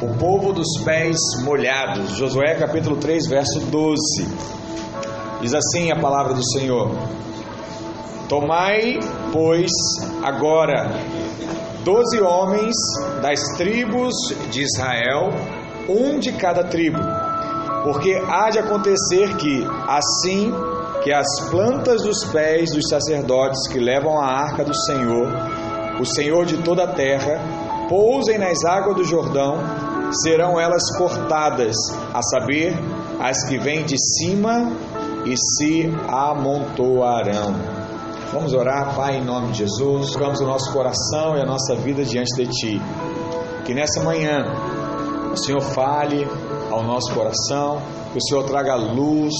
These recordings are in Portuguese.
o povo dos pés molhados. Josué capítulo 3, verso 12. Diz assim a palavra do Senhor: Tomai, pois, agora doze homens das tribos de Israel, um de cada tribo, porque há de acontecer que, assim que as plantas dos pés dos sacerdotes que levam a arca do Senhor, o Senhor de toda a terra, pousem nas águas do Jordão, serão elas cortadas, a saber, as que vêm de cima e se amontoarão. Vamos orar, Pai, em nome de Jesus. Colocamos o nosso coração e a nossa vida diante de Ti. Que nessa manhã o Senhor fale ao nosso coração, que o Senhor traga luz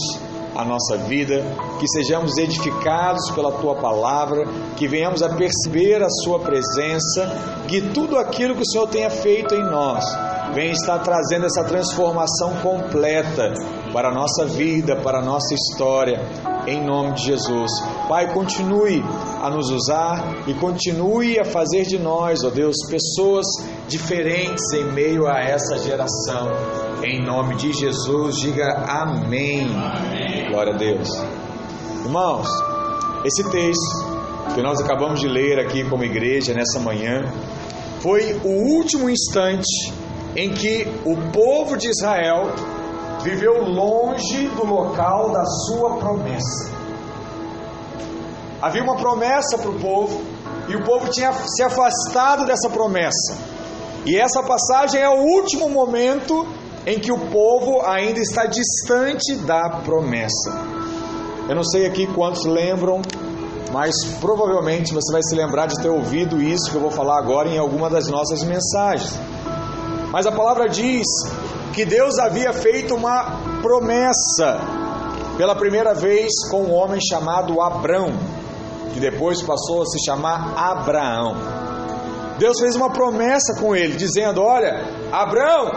à nossa vida, que sejamos edificados pela Tua palavra, que venhamos a perceber a Sua presença, que tudo aquilo que o Senhor tenha feito em nós venha estar trazendo essa transformação completa para a nossa vida, para a nossa história, em nome de Jesus. Pai, continue a nos usar e continue a fazer de nós, ó Deus, pessoas diferentes em meio a essa geração. Em nome de Jesus, diga amém. amém. Glória a Deus. Irmãos, esse texto que nós acabamos de ler aqui como igreja nessa manhã foi o último instante em que o povo de Israel viveu longe do local da sua promessa. Havia uma promessa para o povo e o povo tinha se afastado dessa promessa. E essa passagem é o último momento em que o povo ainda está distante da promessa. Eu não sei aqui quantos lembram, mas provavelmente você vai se lembrar de ter ouvido isso que eu vou falar agora em alguma das nossas mensagens. Mas a palavra diz que Deus havia feito uma promessa pela primeira vez com um homem chamado Abrão, que depois passou a se chamar Abraão. Deus fez uma promessa com ele, dizendo: Olha, Abraão,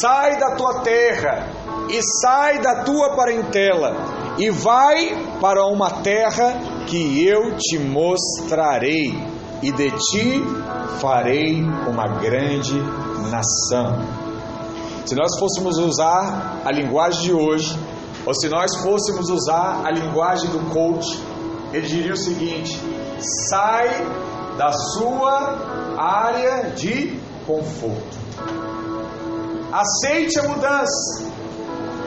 sai da tua terra e sai da tua parentela e vai para uma terra que eu te mostrarei, e de ti farei uma grande nação. Se nós fôssemos usar a linguagem de hoje, ou se nós fôssemos usar a linguagem do coach, ele diria o seguinte: sai da sua área de conforto. Aceite a mudança.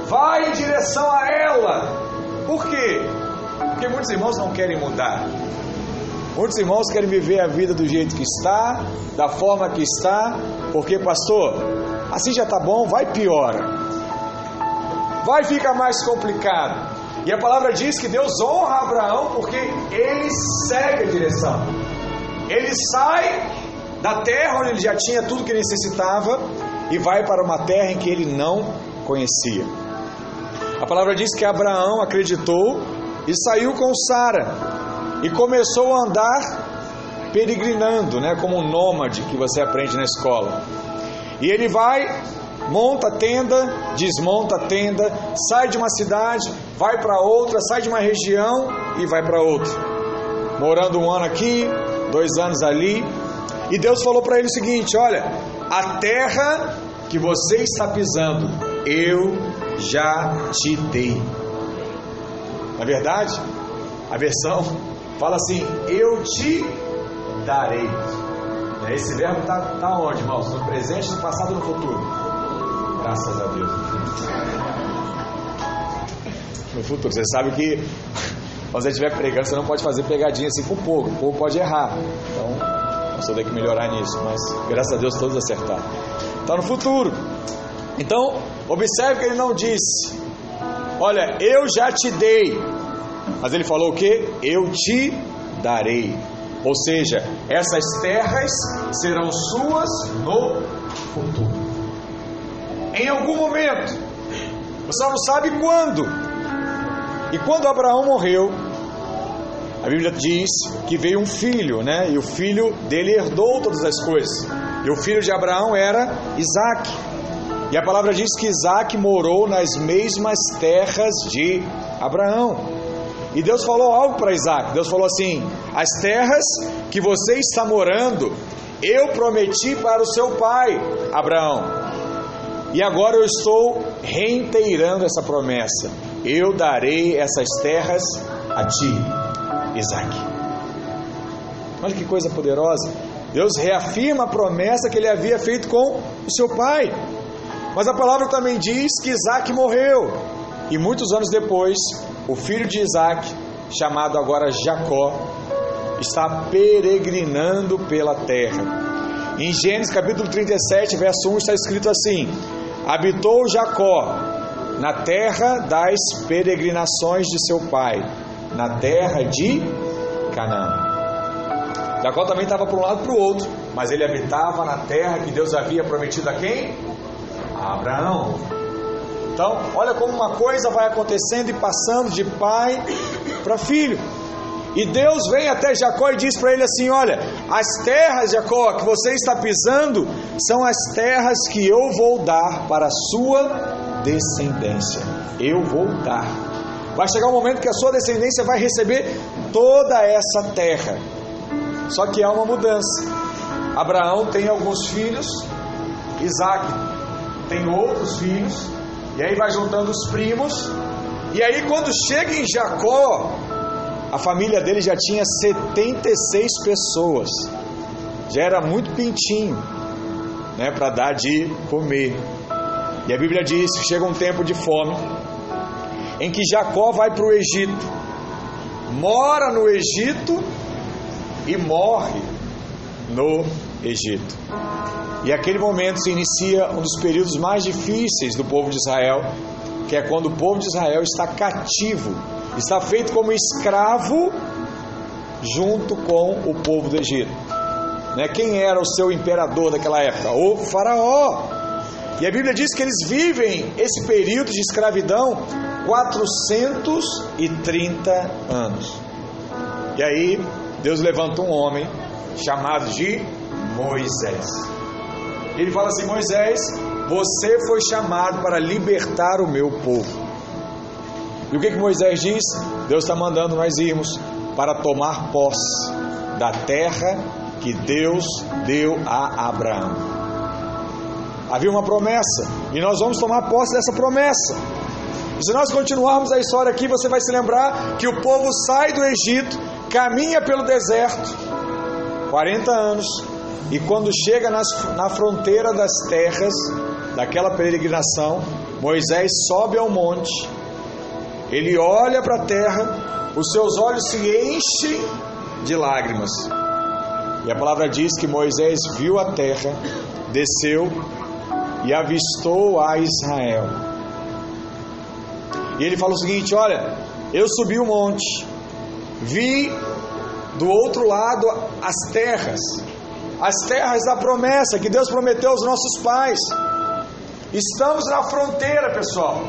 Vai em direção a ela. Por quê? Porque muitos irmãos não querem mudar. Muitos irmãos querem viver a vida do jeito que está, da forma que está, porque, pastor, assim já está bom, vai piora. Vai ficar mais complicado. E a palavra diz que Deus honra Abraão porque ele segue a direção. Ele sai da terra onde ele já tinha tudo que necessitava e vai para uma terra em que ele não conhecia. A palavra diz que Abraão acreditou e saiu com Sara e começou a andar peregrinando, né, como um nômade que você aprende na escola. E ele vai, monta a tenda, desmonta a tenda, sai de uma cidade, vai para outra, sai de uma região e vai para outra. Morando um ano aqui, dois anos ali. E Deus falou para ele o seguinte: Olha, a terra que você está pisando, eu já te dei. Na verdade, a versão Fala assim: Eu te darei. Esse verbo está tá onde, irmãos? No presente, no passado e no futuro. Graças a Deus. No futuro. Você sabe que quando você estiver pregando, você não pode fazer pegadinha assim com o povo. O povo pode errar. Então, você tem que melhorar nisso. Mas graças a Deus todos acertaram. Está no futuro. Então, observe que ele não disse: Olha, eu já te dei mas ele falou o que? Eu te darei. Ou seja, essas terras serão suas no futuro. Em algum momento. Você não sabe quando. E quando Abraão morreu, a Bíblia diz que veio um filho, né? E o filho dele herdou todas as coisas. E o filho de Abraão era Isaac. E a palavra diz que Isaac morou nas mesmas terras de Abraão. E Deus falou algo para Isaac. Deus falou assim: As terras que você está morando, eu prometi para o seu pai, Abraão. E agora eu estou reiterando essa promessa. Eu darei essas terras a ti, Isaac. Olha que coisa poderosa. Deus reafirma a promessa que ele havia feito com o seu pai. Mas a palavra também diz que Isaac morreu. E muitos anos depois, o filho de Isaac, chamado agora Jacó, está peregrinando pela terra. Em Gênesis capítulo 37, verso 1 está escrito assim: Habitou Jacó na terra das peregrinações de seu pai, na terra de Canaã. Jacó também estava para um lado e para o outro, mas ele habitava na terra que Deus havia prometido a quem? A Abraão. Então, olha como uma coisa vai acontecendo e passando de pai para filho. E Deus vem até Jacó e diz para ele assim: Olha, as terras, Jacó, que você está pisando, são as terras que eu vou dar para a sua descendência. Eu vou dar. Vai chegar um momento que a sua descendência vai receber toda essa terra. Só que há uma mudança. Abraão tem alguns filhos, Isaac tem outros filhos, e aí vai juntando os primos. E aí, quando chega em Jacó, a família dele já tinha 76 pessoas, já era muito pintinho, né, para dar de comer. E a Bíblia diz que chega um tempo de fome, em que Jacó vai para o Egito, mora no Egito e morre no Egito. E aquele momento se inicia um dos períodos mais difíceis do povo de Israel, que é quando o povo de Israel está cativo, está feito como escravo junto com o povo do Egito. Né? Quem era o seu imperador daquela época? O Faraó. E a Bíblia diz que eles vivem esse período de escravidão 430 anos. E aí Deus levanta um homem chamado de Moisés. Ele fala assim: Moisés, você foi chamado para libertar o meu povo. E o que, que Moisés diz? Deus está mandando nós irmos para tomar posse da terra que Deus deu a Abraão. Havia uma promessa e nós vamos tomar posse dessa promessa. Se nós continuarmos a história aqui, você vai se lembrar que o povo sai do Egito, caminha pelo deserto, 40 anos, e quando chega nas, na fronteira das terras, daquela peregrinação, Moisés sobe ao monte, ele olha para a terra, os seus olhos se enchem de lágrimas. E a palavra diz que Moisés viu a terra, desceu e avistou a Israel. E ele fala o seguinte: Olha, eu subi o monte, vi do outro lado as terras, as terras da promessa que Deus prometeu aos nossos pais. Estamos na fronteira, pessoal.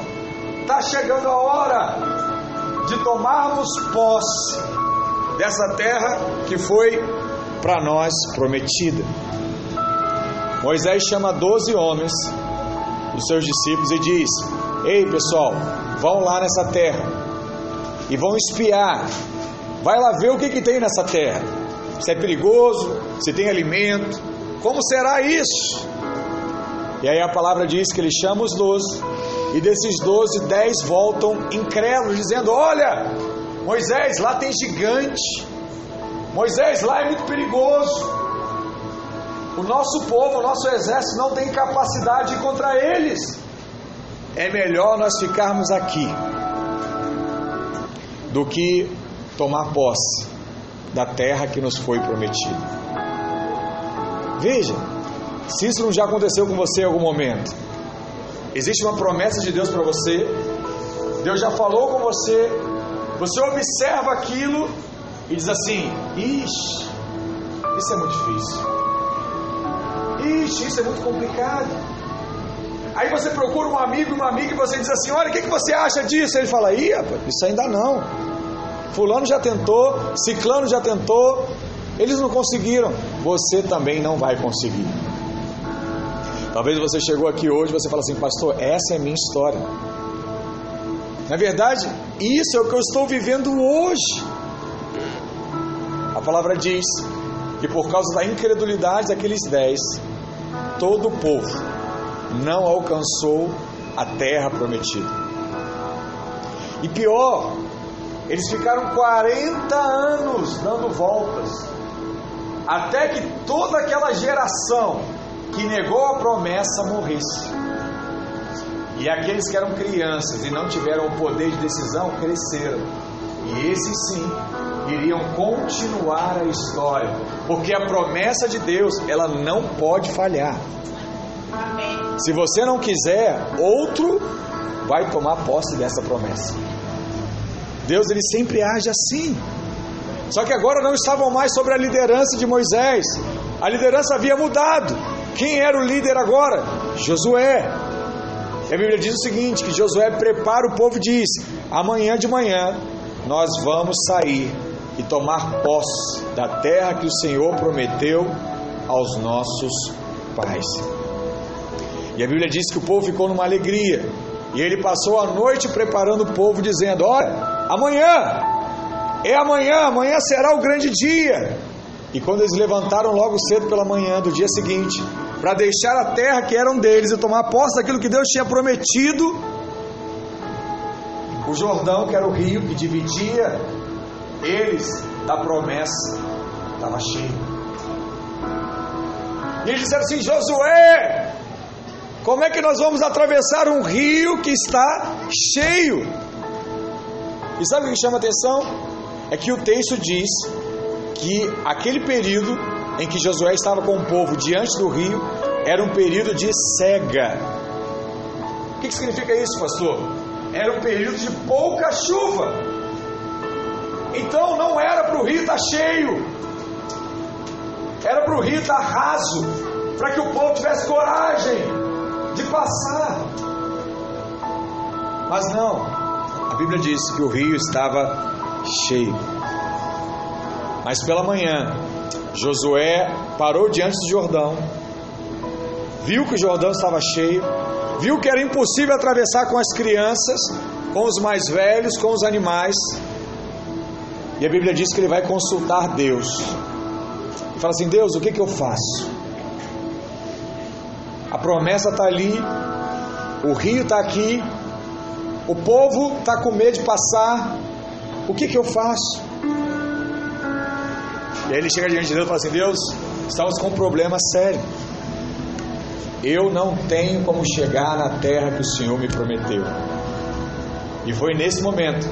Está chegando a hora de tomarmos posse dessa terra que foi para nós prometida. Moisés chama doze homens, os seus discípulos, e diz: Ei pessoal, vão lá nessa terra e vão espiar. Vai lá ver o que, que tem nessa terra. Se é perigoso, se tem alimento, como será isso? E aí a palavra diz que ele chama os doze, e desses doze, dez voltam incrédulos, dizendo: Olha, Moisés, lá tem gigante. Moisés, lá é muito perigoso. O nosso povo, o nosso exército não tem capacidade contra eles. É melhor nós ficarmos aqui do que tomar posse da terra que nos foi prometida. Veja, se isso não já aconteceu com você em algum momento, existe uma promessa de Deus para você, Deus já falou com você, você observa aquilo e diz assim: Ixi, isso é muito difícil. Ixi, isso é muito complicado. Aí você procura um amigo, uma amiga e você diz assim: Olha, o que, que você acha disso? Ele fala: Ih, rapaz, isso ainda não. Fulano já tentou, Ciclano já tentou, eles não conseguiram. Você também não vai conseguir. Talvez você chegou aqui hoje e você fala assim, pastor, essa é minha história. Na verdade, isso é o que eu estou vivendo hoje. A palavra diz que por causa da incredulidade daqueles dez, todo o povo não alcançou a terra prometida. E pior, eles ficaram 40 anos dando voltas, até que toda aquela geração que negou a promessa morresse. E aqueles que eram crianças e não tiveram o poder de decisão cresceram. E esses sim iriam continuar a história, porque a promessa de Deus, ela não pode falhar. Se você não quiser, outro vai tomar posse dessa promessa. Deus ele sempre age assim. Só que agora não estavam mais sobre a liderança de Moisés. A liderança havia mudado. Quem era o líder agora? Josué. E a Bíblia diz o seguinte: que Josué prepara o povo e diz: amanhã de manhã nós vamos sair e tomar posse da terra que o Senhor prometeu aos nossos pais. E a Bíblia diz que o povo ficou numa alegria. E ele passou a noite preparando o povo, dizendo: Olha, amanhã, é amanhã, amanhã será o grande dia. E quando eles levantaram logo cedo pela manhã do dia seguinte, para deixar a terra que eram deles e tomar posse daquilo que Deus tinha prometido, o Jordão, que era o rio que dividia eles da promessa, estava cheio. E eles disseram assim: Josué, como é que nós vamos atravessar um rio que está cheio? E sabe o que chama atenção? É que o texto diz que aquele período em que Josué estava com o povo diante do rio era um período de cega. O que, significa isso, pastor? Era um período de pouca chuva. Então não era para o rio estar cheio, era para o rio estar raso, para que o povo tivesse coragem de passar. Mas não, a Bíblia diz que o rio estava cheio. Mas pela manhã, Josué parou diante do Jordão, viu que o Jordão estava cheio, viu que era impossível atravessar com as crianças, com os mais velhos, com os animais. E a Bíblia diz que ele vai consultar Deus. E fala assim: Deus, o que, que eu faço? A promessa está ali, o rio está aqui, o povo está com medo de passar. O que, que eu faço? E aí ele chega diante de Deus e fala assim: Deus, estamos com um problema sério. Eu não tenho como chegar na terra que o Senhor me prometeu. E foi nesse momento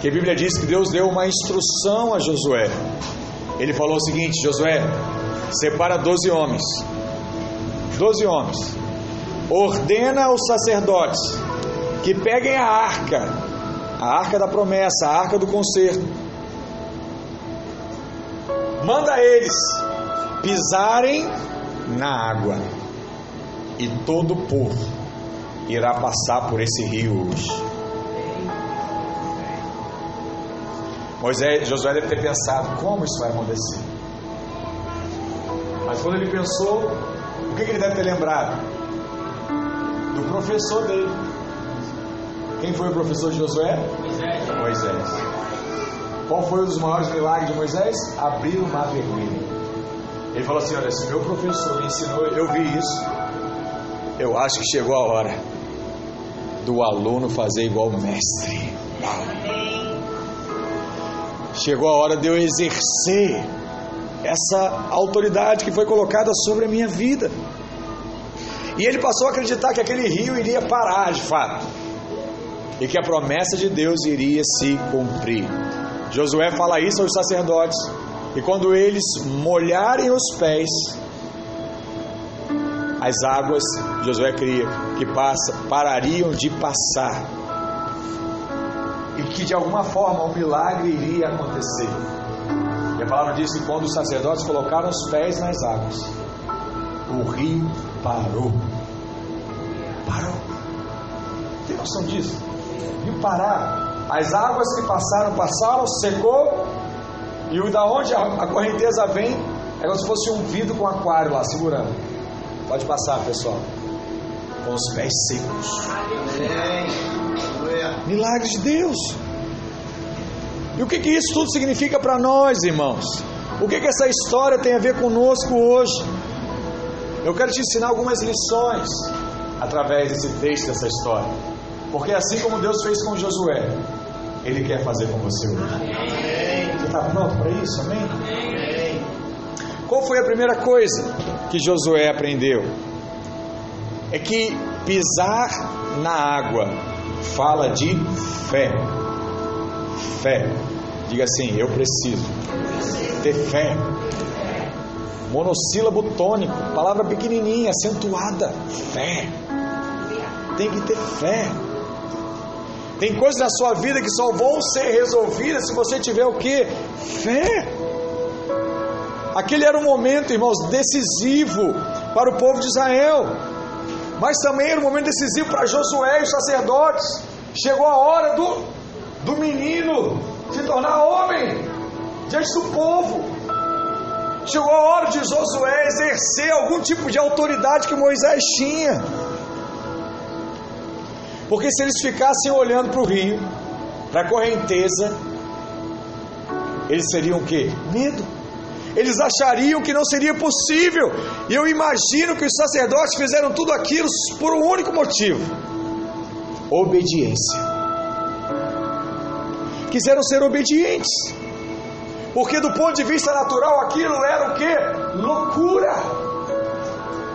que a Bíblia diz que Deus deu uma instrução a Josué. Ele falou o seguinte: Josué, separa doze homens, doze homens, ordena aos sacerdotes que peguem a arca, a arca da promessa, a arca do concerto, manda eles pisarem na água, e todo o povo irá passar por esse rio hoje. Moisés, Josué deve ter pensado, como isso vai acontecer? Mas quando ele pensou, o que ele deve ter lembrado? Do professor dele. Quem foi o professor de Josué? Moisés. Moisés. Qual foi um dos maiores milagres de Moisés? Abrir o mar vermelho. Ele falou assim: Olha, se meu professor me ensinou, eu vi isso. Eu acho que chegou a hora do aluno fazer igual o mestre. Chegou a hora de eu exercer essa autoridade que foi colocada sobre a minha vida. E ele passou a acreditar que aquele rio iria parar de fato. E que a promessa de Deus iria se cumprir. Josué fala isso aos sacerdotes. E quando eles molharem os pés, as águas, Josué cria, que passa, parariam de passar. E que de alguma forma um milagre iria acontecer. E a palavra diz que quando os sacerdotes colocaram os pés nas águas, o rio parou. Parou. Tem noção disso? Viu parar. As águas que passaram, passaram, secou, e o da onde a, correnteza vem é como se fosse um vidro com aquário lá segurando. Pode passar, pessoal. Com os pés secos. Milagres de Deus. E o que, que isso tudo significa para nós, irmãos? O que, que essa história tem a ver conosco hoje? Eu quero te ensinar algumas lições através desse texto, dessa história. Porque assim como Deus fez com Josué, Ele quer fazer com você hoje. Você está pronto para isso? Amém? Qual foi a primeira coisa que Josué aprendeu? É que pisar na água fala de fé. Fé. Diga assim: eu preciso ter fé. Monossílabo tônico, palavra pequenininha, acentuada. Fé. Tem que ter fé. Tem coisas na sua vida que só vão ser resolvidas se você tiver o que? Fé. Aquele era um momento, irmãos, decisivo para o povo de Israel. Mas também era um momento decisivo para Josué e os sacerdotes. Chegou a hora do, do menino se tornar homem diante do povo. Chegou a hora de Josué exercer algum tipo de autoridade que Moisés tinha. Porque se eles ficassem olhando para o rio, para a correnteza, eles seriam o quê? Medo. Eles achariam que não seria possível. E eu imagino que os sacerdotes fizeram tudo aquilo por um único motivo: obediência. Quiseram ser obedientes. Porque do ponto de vista natural aquilo era o que? Loucura.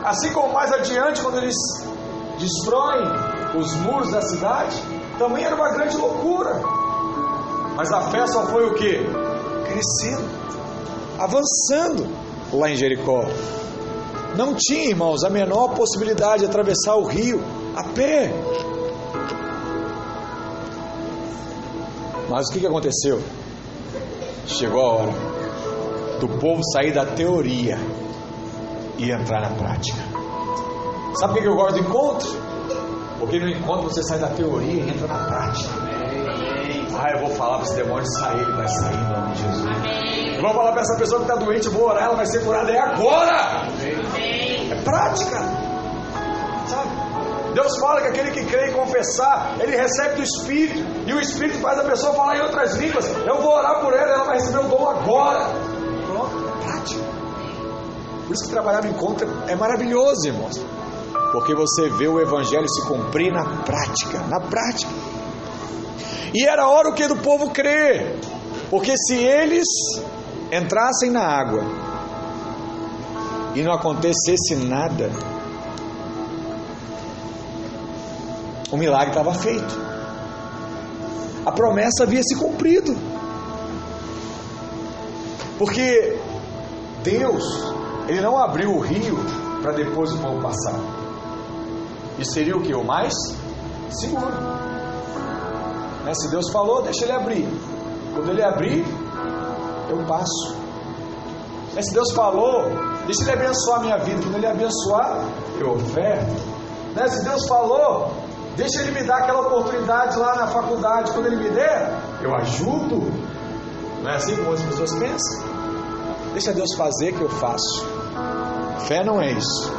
Assim como mais adiante, quando eles destroem os muros da cidade, também era uma grande loucura. Mas a fé só foi o que? Crescendo, avançando lá em Jericó. Não tinha, irmãos, a menor possibilidade de atravessar o rio a pé. Mas o que aconteceu? Chegou a hora do povo sair da teoria e entrar na prática. Sabe por que eu gosto do encontro? Porque no encontro você sai da teoria e entra na prática. Ah, eu vou falar para esse demônio sair, ele vai sair em nome de Jesus. Eu vou falar para essa pessoa que está doente, eu vou orar, ela vai ser curada, é agora! É prática. Sabe? Deus fala que aquele que crê e confessar, ele recebe do Espírito, e o Espírito faz a pessoa falar em outras línguas. Eu vou orar por ela, ela vai receber o dom agora. Pronto, é prática. Por isso que trabalhar no encontro é maravilhoso, irmãos. Porque você vê o Evangelho se cumprir na prática, na prática. E era hora o que do povo crer, porque se eles entrassem na água e não acontecesse nada, o milagre estava feito. A promessa havia se cumprido. Porque Deus, Ele não abriu o rio para depois o povo passar. Isso seria o que? O mais seguro. Né? Se Deus falou, deixa Ele abrir. Quando Ele abrir, eu passo. Né? Se Deus falou, deixa Ele abençoar a minha vida. Quando Ele abençoar, eu oferto. Né? Se Deus falou, Deixa ele me dar aquela oportunidade lá na faculdade. Quando ele me der, eu ajudo. Não é assim como as pessoas pensam? Deixa Deus fazer que eu faço. Fé não é isso.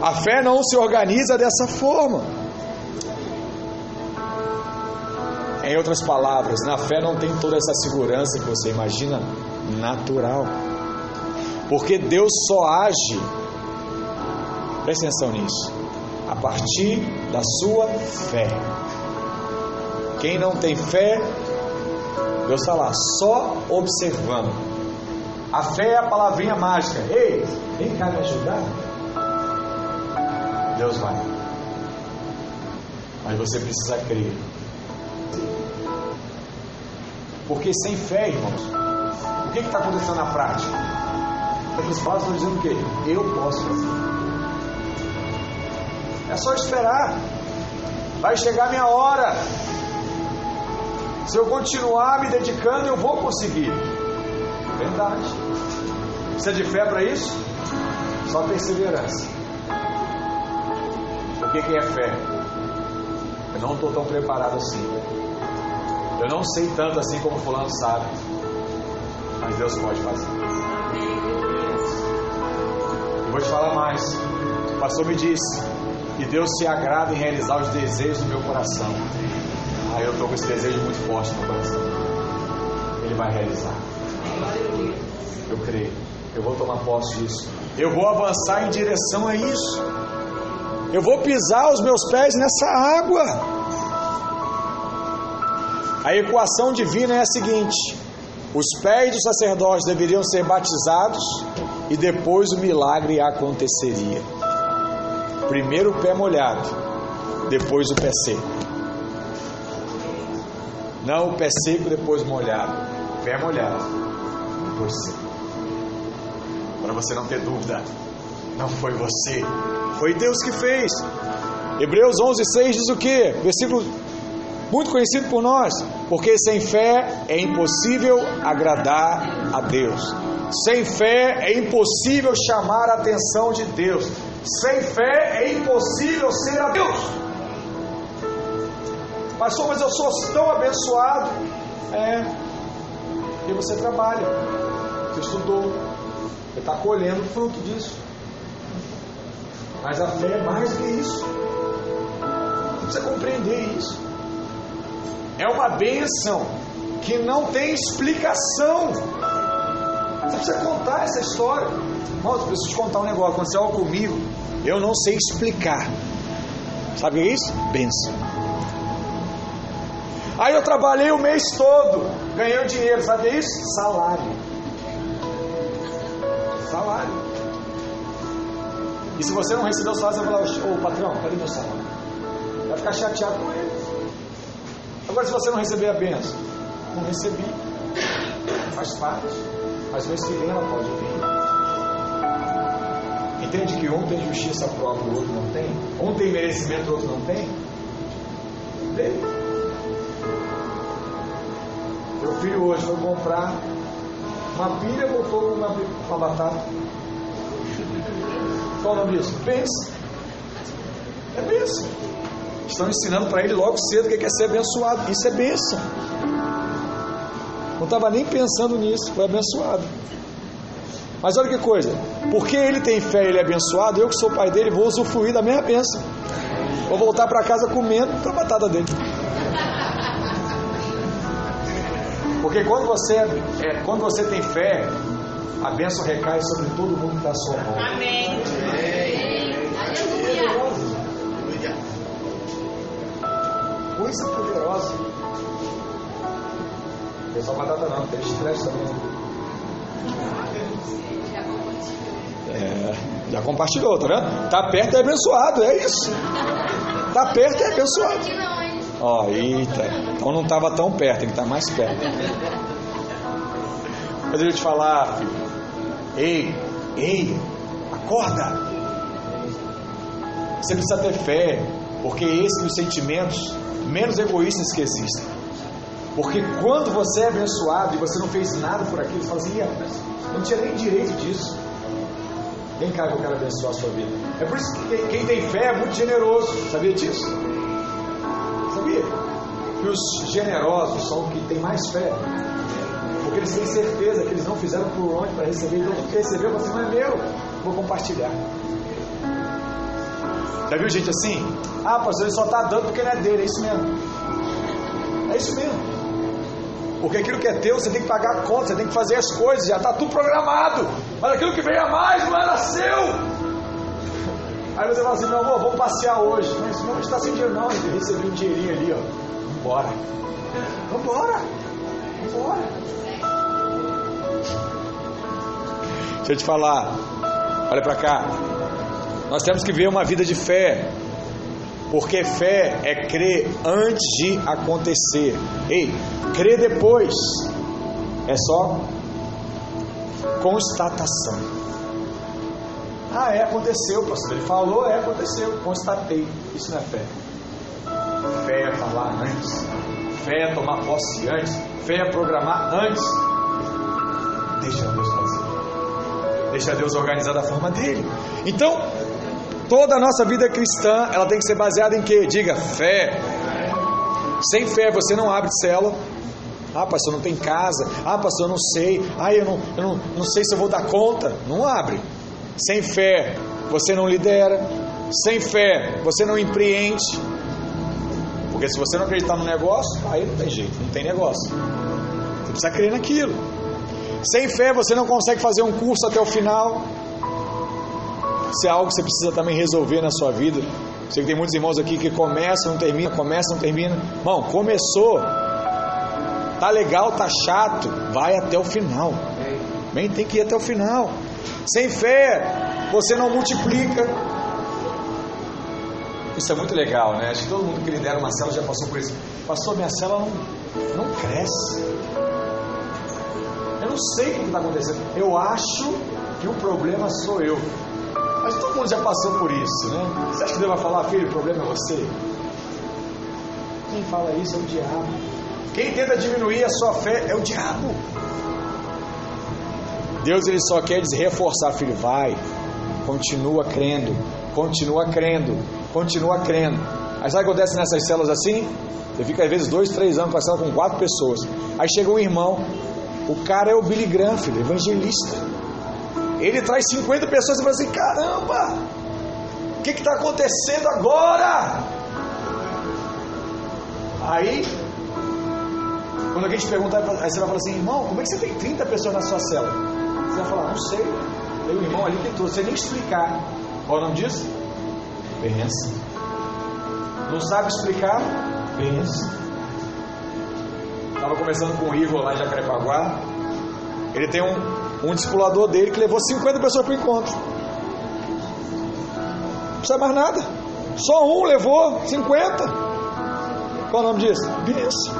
A fé não se organiza dessa forma. Em outras palavras, na fé não tem toda essa segurança que você imagina natural. Porque Deus só age, presta atenção nisso, a partir da sua fé. Quem não tem fé, Deus está lá, só observando. A fé é a palavrinha mágica. Ei, vem cá me ajudar. Deus vai. Mas você precisa crer. Porque sem fé, irmãos, o que está acontecendo na prática? Os pais estão dizendo o quê? Eu posso fazer. É só esperar. Vai chegar a minha hora. Se eu continuar me dedicando, eu vou conseguir. Verdade. Precisa de fé para isso? Só perseverança. O que, que é fé? Eu não estou tão preparado assim. Eu não sei tanto assim como fulano sabe. Mas Deus pode fazer. Eu vou te falar mais. O pastor me disse e Deus se agrada em realizar os desejos do meu coração. Aí eu estou com esse desejo muito forte no coração. Ele vai realizar. Eu creio. Eu vou tomar posse disso. Eu vou avançar em direção a isso. Eu vou pisar os meus pés nessa água. A equação divina é a seguinte: os pés dos sacerdotes deveriam ser batizados e depois o milagre aconteceria. Primeiro o pé molhado, depois o pé seco. Não o pé seco, depois molhado. Pé molhado, depois seco. Para você não ter dúvida, não foi você, foi Deus que fez. Hebreus 11, 6 diz o que? Versículo muito conhecido por nós, porque sem fé é impossível agradar a Deus. Sem fé é impossível chamar a atenção de Deus. Sem fé é impossível ser a Deus. Pastor, mas eu sou tão abençoado. É, porque você trabalha, você estudou, você está colhendo fruto disso. Mas a fé é mais que isso. Você precisa compreender isso. É uma bênção que não tem explicação. Você precisa contar essa história. Irmãos, preciso te contar um negócio. Aconteceu algo comigo, eu não sei explicar. Sabe é isso? Bênção. Aí eu trabalhei o mês todo, ganhei o dinheiro, sabe é isso? Salário. Salário. E se você não recebeu o salário, você vai falar, ô patrão, cadê meu salário? Vai ficar chateado com ele. Agora, se você não receber a benção, não recebi, faz parte, que vem ela pode vir. Entende que um tem justiça própria, o outro não tem? Um tem merecimento, o outro não tem? Dele. Meu filho hoje foi comprar uma pilha voltou com uma, uma batata. Qual o nome disso? Benção. É benção. Estão ensinando para ele logo cedo o que é ser abençoado. Isso é bênção. Não estava nem pensando nisso, foi abençoado. Mas olha que coisa, porque ele tem fé e ele é abençoado, eu que sou pai dele vou usufruir da mesma bênção. Vou voltar para casa comendo a batata dele. Porque quando você, é, quando você tem fé, a bênção recai sobre todo mundo que está à sua volta. Amém. Poderosa. Tem só batata não, tem estresse também. É, já compartilhou, tá vendo? Tá perto é abençoado, é isso. Tá perto é abençoado. Ó, oh, eita. Então não estava tão perto, tem que estar tá mais perto. Mas eu te falar, filho. Ei, ei, acorda. Você precisa ter fé, porque esses são os sentimentos menos egoístas que existem. Porque quando você é abençoado e você não fez nada por aquilo, você fala assim, não tinha nem direito disso. Vem cá que eu quero abençoar a sua vida. É por isso que quem tem fé é muito generoso. Sabia disso? Sabia? Que os generosos são os que têm mais fé. Porque eles têm certeza que eles não fizeram por onde para receber. Então, o que recebeu, você não é meu. Vou compartilhar. Já viu gente assim? Ah, pastor, ele só está dando porque não é dele. É isso mesmo. É isso mesmo. Porque aquilo que é teu, você tem que pagar a conta, você tem que fazer as coisas, já está tudo programado. Mas aquilo que veio a mais não era seu. Aí você fala assim, meu amor, vamos passear hoje. Mas não, está sem dinheiro não, gente recebeu um dinheirinho ali, ó. Vambora. Vambora. Vambora. Deixa eu te falar. Olha para cá. Nós temos que viver uma vida de fé. Porque fé é crer antes de acontecer. Ei, crer depois é só constatação. Ah, é, aconteceu, pastor. Ele falou, é, aconteceu. Constatei. Isso não é fé. Fé é falar antes. Fé é tomar posse antes. Fé é programar antes. Deixa Deus fazer. Deixa Deus organizar da forma dele. Então, Toda a nossa vida cristã, ela tem que ser baseada em quê? Diga, fé. Sem fé você não abre célula. Ah, pastor, não tem casa. Ah, pastor, eu não sei. Ah, eu não, eu não, não sei se eu vou dar conta. Não abre. Sem fé você não lidera. Sem fé você não empreende. Porque se você não acreditar no negócio, aí não tem jeito, não tem negócio. Você precisa crer naquilo. Sem fé você não consegue fazer um curso até o final. Isso é algo que você precisa também resolver na sua vida. Sei que tem muitos irmãos aqui que começam, não terminam, começam, não terminam. Bom, começou, tá legal, tá chato, vai até o final. Bem, tem que ir até o final. Sem fé, você não multiplica. Isso é muito legal, né? Acho que todo mundo que lidera uma célula já passou por isso. Pastor, minha célula não, não cresce. Eu não sei o que está acontecendo. Eu acho que o problema sou eu. Mas todo mundo já passou por isso, né? Você acha que Deus vai falar, filho, o problema é você? Quem fala isso é o diabo. Quem tenta diminuir a sua fé é o diabo. Deus ele só quer reforçar, filho, vai, continua crendo, continua crendo, continua crendo. Aí sabe o que acontece nessas células assim? Você fica às vezes dois, três anos com a célula com quatro pessoas. Aí chega um irmão, o cara é o Billy Graham, filho, evangelista. Ele traz 50 pessoas e fala assim: caramba, o que está acontecendo agora? Aí, quando alguém te perguntar, aí você vai falar assim: irmão, como é que você tem 30 pessoas na sua célula? Você vai falar: não sei. Tem um irmão ali trouxe, você nem explicar. Qual é o nome disso? Benção. Não sabe explicar? Benção. Estava conversando com o Igor lá em Jacarepaguá. Ele tem um, um discipulador dele que levou 50 pessoas para o encontro. Não precisa mais nada. Só um levou 50. Qual é o nome disso? Benção.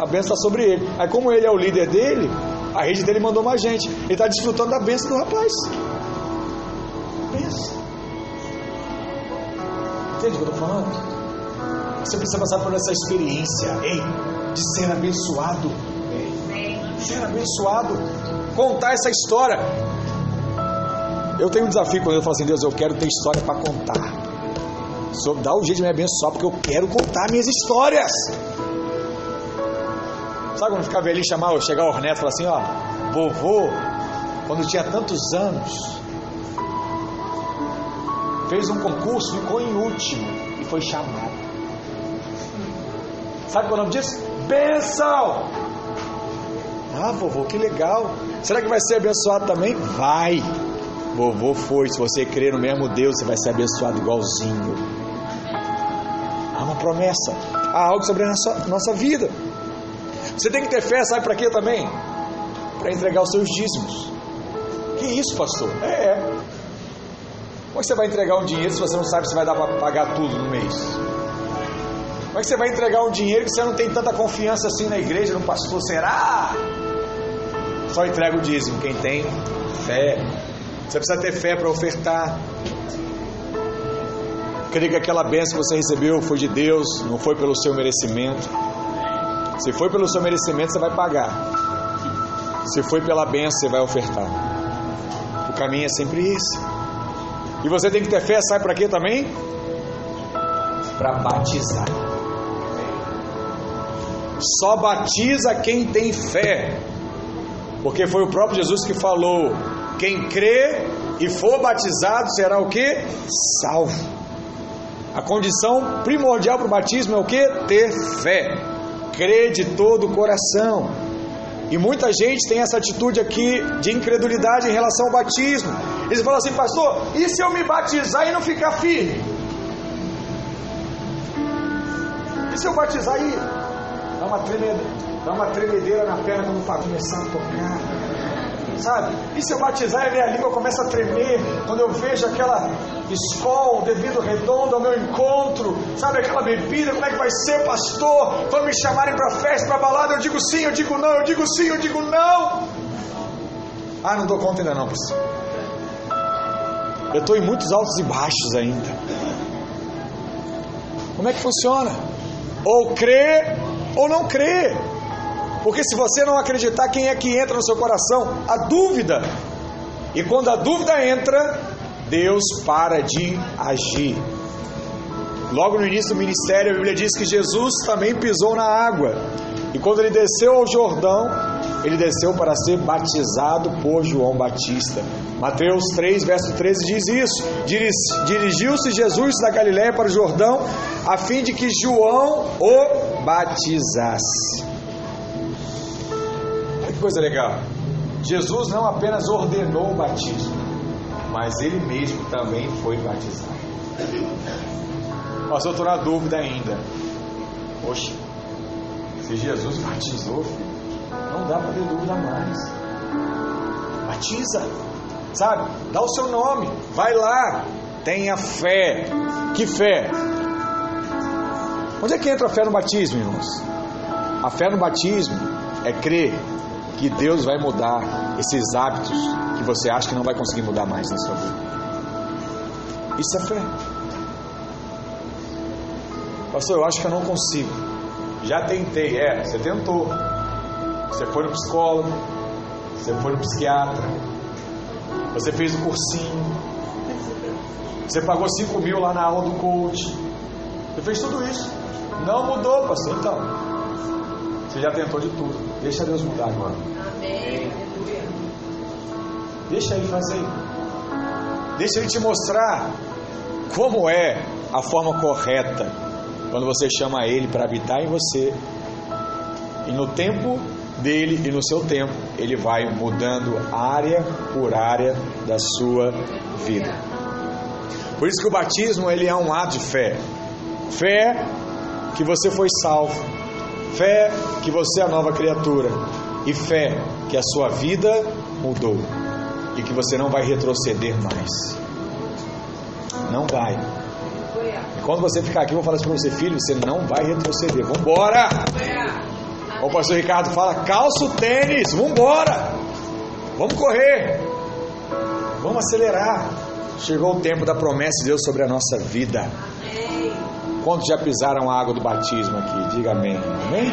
A benção está sobre ele. Aí, como ele é o líder dele, a rede dele mandou mais gente. Ele está desfrutando da benção do rapaz. Benção. Entende o que eu estou falando? Você precisa passar por essa experiência, ei, de ser abençoado. Ser abençoado. Contar essa história. Eu tenho um desafio quando eu falo assim, Deus, eu quero ter história para contar. Só dá o jeito de me abençoar, porque eu quero contar minhas histórias. Sabe quando ficar velhinho chamar, chegar o Orneto e falar assim, ó, vovô, quando tinha tantos anos, fez um concurso, ficou em último e foi chamado. Sabe qual é o nome disso? Benção! Ah, vovô, que legal. Será que vai ser abençoado também? Vai. Vovô foi. Se você crer no mesmo Deus, você vai ser abençoado igualzinho. Há uma promessa. Há algo sobre a nossa, nossa vida. Você tem que ter fé, sabe para quê também? Para entregar os seus dízimos. Que isso, pastor? É, é. Como é que você vai entregar um dinheiro se você não sabe se vai dar para pagar tudo no mês? Como é que você vai entregar um dinheiro que você não tem tanta confiança assim na igreja, no pastor? Será? Só entrega o dízimo quem tem fé. Você precisa ter fé para ofertar. Creia que aquela bênção que você recebeu foi de Deus, não foi pelo seu merecimento. Se foi pelo seu merecimento, você vai pagar. Se foi pela bênção, você vai ofertar. O caminho é sempre esse. E você tem que ter fé, sabe para quê também? Para batizar. Só batiza quem tem fé. Porque foi o próprio Jesus que falou: quem crê e for batizado será o que? Salvo. A condição primordial para o batismo é o que? Ter fé. Crer de todo o coração. E muita gente tem essa atitude aqui de incredulidade em relação ao batismo. Eles falam assim, pastor, e se eu me batizar e não ficar firme? E se eu batizar e dá uma, tremedeira, dá uma tremedeira na perna quando para começar a tocar? Sabe? E se eu batizar e a minha língua começa a tremer quando eu vejo aquela escola devido redondo ao meu encontro? Sabe aquela bebida? Como é que vai ser, pastor? Quando me chamarem para festa, para balada, eu digo sim, eu digo não, eu digo sim, eu digo não. Ah, não dou conta ainda não, pastor. Eu estou em muitos altos e baixos ainda. Como é que funciona? Ou crê ou não crê. Porque se você não acreditar, quem é que entra no seu coração? A dúvida. E quando a dúvida entra, Deus para de agir. Logo no início do ministério, a Bíblia diz que Jesus também pisou na água. E quando ele desceu ao Jordão, ele desceu para ser batizado por João Batista. Mateus 3, verso 13 diz isso. Dirigiu-se Jesus da Galiléia para o Jordão, a fim de que João o batizasse. Coisa legal. Jesus não apenas ordenou o batismo, mas ele mesmo também foi batizado. Mas eu estou na dúvida ainda. Poxa, se Jesus batizou, não dá para ter dúvida mais. Batiza, sabe? Dá o seu nome, vai lá, tenha fé. Que fé? Onde é que entra a fé no batismo, irmãos? A fé no batismo é crer que Deus vai mudar esses hábitos que você acha que não vai conseguir mudar mais na sua vida. Isso é fé. Pastor, eu acho que eu não consigo. Já tentei, é, você tentou. Você foi no psicólogo, você foi no psiquiatra, você fez o cursinho, você pagou 5 mil lá na aula do coach, você fez tudo isso. Não mudou, pastor. Então, você já tentou de tudo. Deixa Deus mudar agora. Amém. Deixa Ele fazer. Deixa Ele te mostrar como é a forma correta quando você chama Ele para habitar em você, e no tempo dele e no seu tempo, Ele vai mudando área por área da sua vida. Por isso que o batismo ele é um ato de fé. Fé que você foi salvo, fé que você é a nova criatura e fé que a sua vida mudou e que você não vai retroceder mais. Não vai. Quando você ficar aqui, eu vou falar isso para você, filho, você não vai retroceder. Vambora! O pastor Ricardo fala, calça o tênis, vambora! Vamos correr! Vamos acelerar! Chegou o tempo da promessa de Deus sobre a nossa vida. Quantos já pisaram a água do batismo aqui? Diga amém. Amém?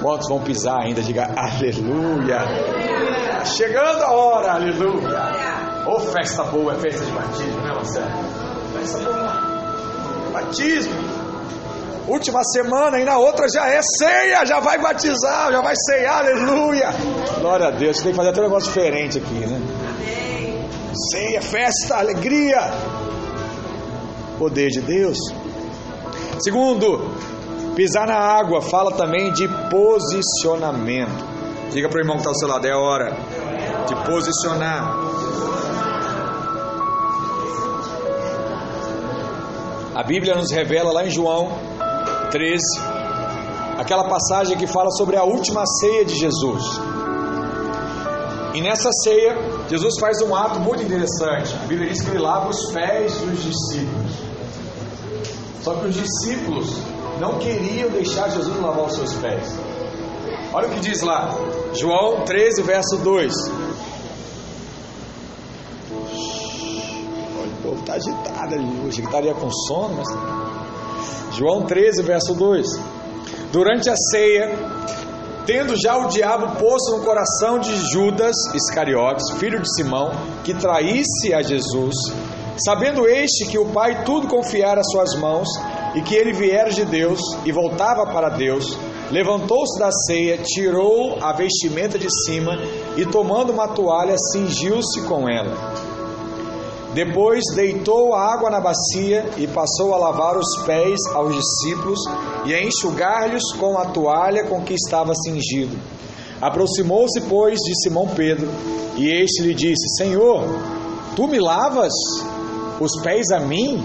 Quantos vão pisar ainda? Diga aleluia. Chegando a hora, aleluia. Ô oh, festa boa, é festa de batismo, né, Marcelo? Festa boa batismo. Última semana e na outra já é ceia, já vai batizar, já vai ceiar, aleluia. Glória a Deus, tem que fazer até um negócio diferente aqui, né? Ceia, festa, alegria. Poder de Deus. Segundo, pisar na água fala também de posicionamento. Diga para o irmão que está ao seu lado, é hora de posicionar. A Bíblia nos revela lá em João 13, aquela passagem que fala sobre a última ceia de Jesus. E nessa ceia, Jesus faz um ato muito interessante. A Bíblia diz que ele lava os pés dos discípulos. Só que os discípulos não queriam deixar Jesus lavar os seus pés. Olha o que diz lá, João 13, verso 2. povo está agitado ali hoje, estaria com sono, mas. João 13, verso 2. Durante a ceia, tendo já o diabo posto no coração de Judas Iscariotes, filho de Simão, que traísse a Jesus, sabendo este que o Pai tudo confiara às suas mãos e que ele viera de Deus e voltava para Deus, levantou-se da ceia, tirou a vestimenta de cima e, tomando uma toalha, cingiu-se com ela. Depois deitou a água na bacia e passou a lavar os pés aos discípulos e a enxugar-lhes com a toalha com que estava cingido. Aproximou-se, pois, de Simão Pedro e este lhe disse: Senhor, tu me lavas os pés a mim?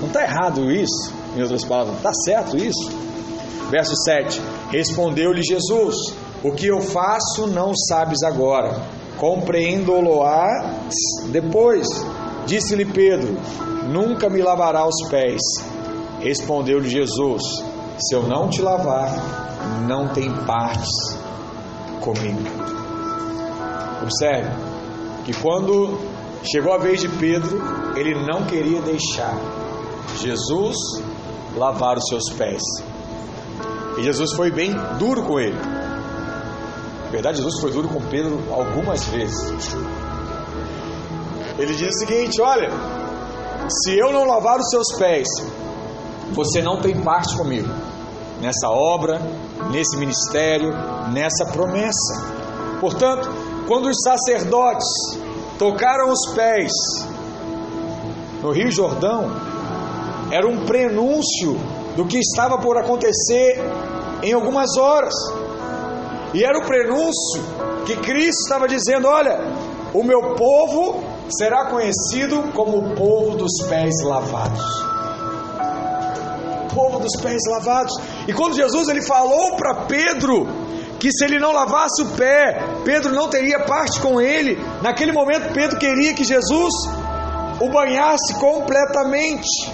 Não está errado isso? Em outras palavras, está certo isso? Verso 7: Respondeu-lhe Jesus: O que eu faço não sabes agora, compreendo-lo-á depois. Disse-lhe Pedro: Nunca me lavará os pés. Respondeu-lhe Jesus: Se eu não te lavar, não tem partes comigo. Observe que quando chegou a vez de Pedro, ele não queria deixar Jesus lavar os seus pés. E Jesus foi bem duro com ele. Na verdade, Jesus foi duro com Pedro algumas vezes. Ele diz o seguinte: Olha, se eu não lavar os seus pés, você não tem parte comigo nessa obra, nesse ministério, nessa promessa. Portanto, quando os sacerdotes tocaram os pés no Rio Jordão, era um prenúncio do que estava por acontecer em algumas horas. E era o prenúncio que Cristo estava dizendo: Olha, o meu povo será conhecido como o povo dos pés lavados. Povo dos pés lavados. E quando Jesus ele falou para Pedro que se ele não lavasse o pé, Pedro não teria parte com ele. Naquele momento Pedro queria que Jesus o banhasse completamente.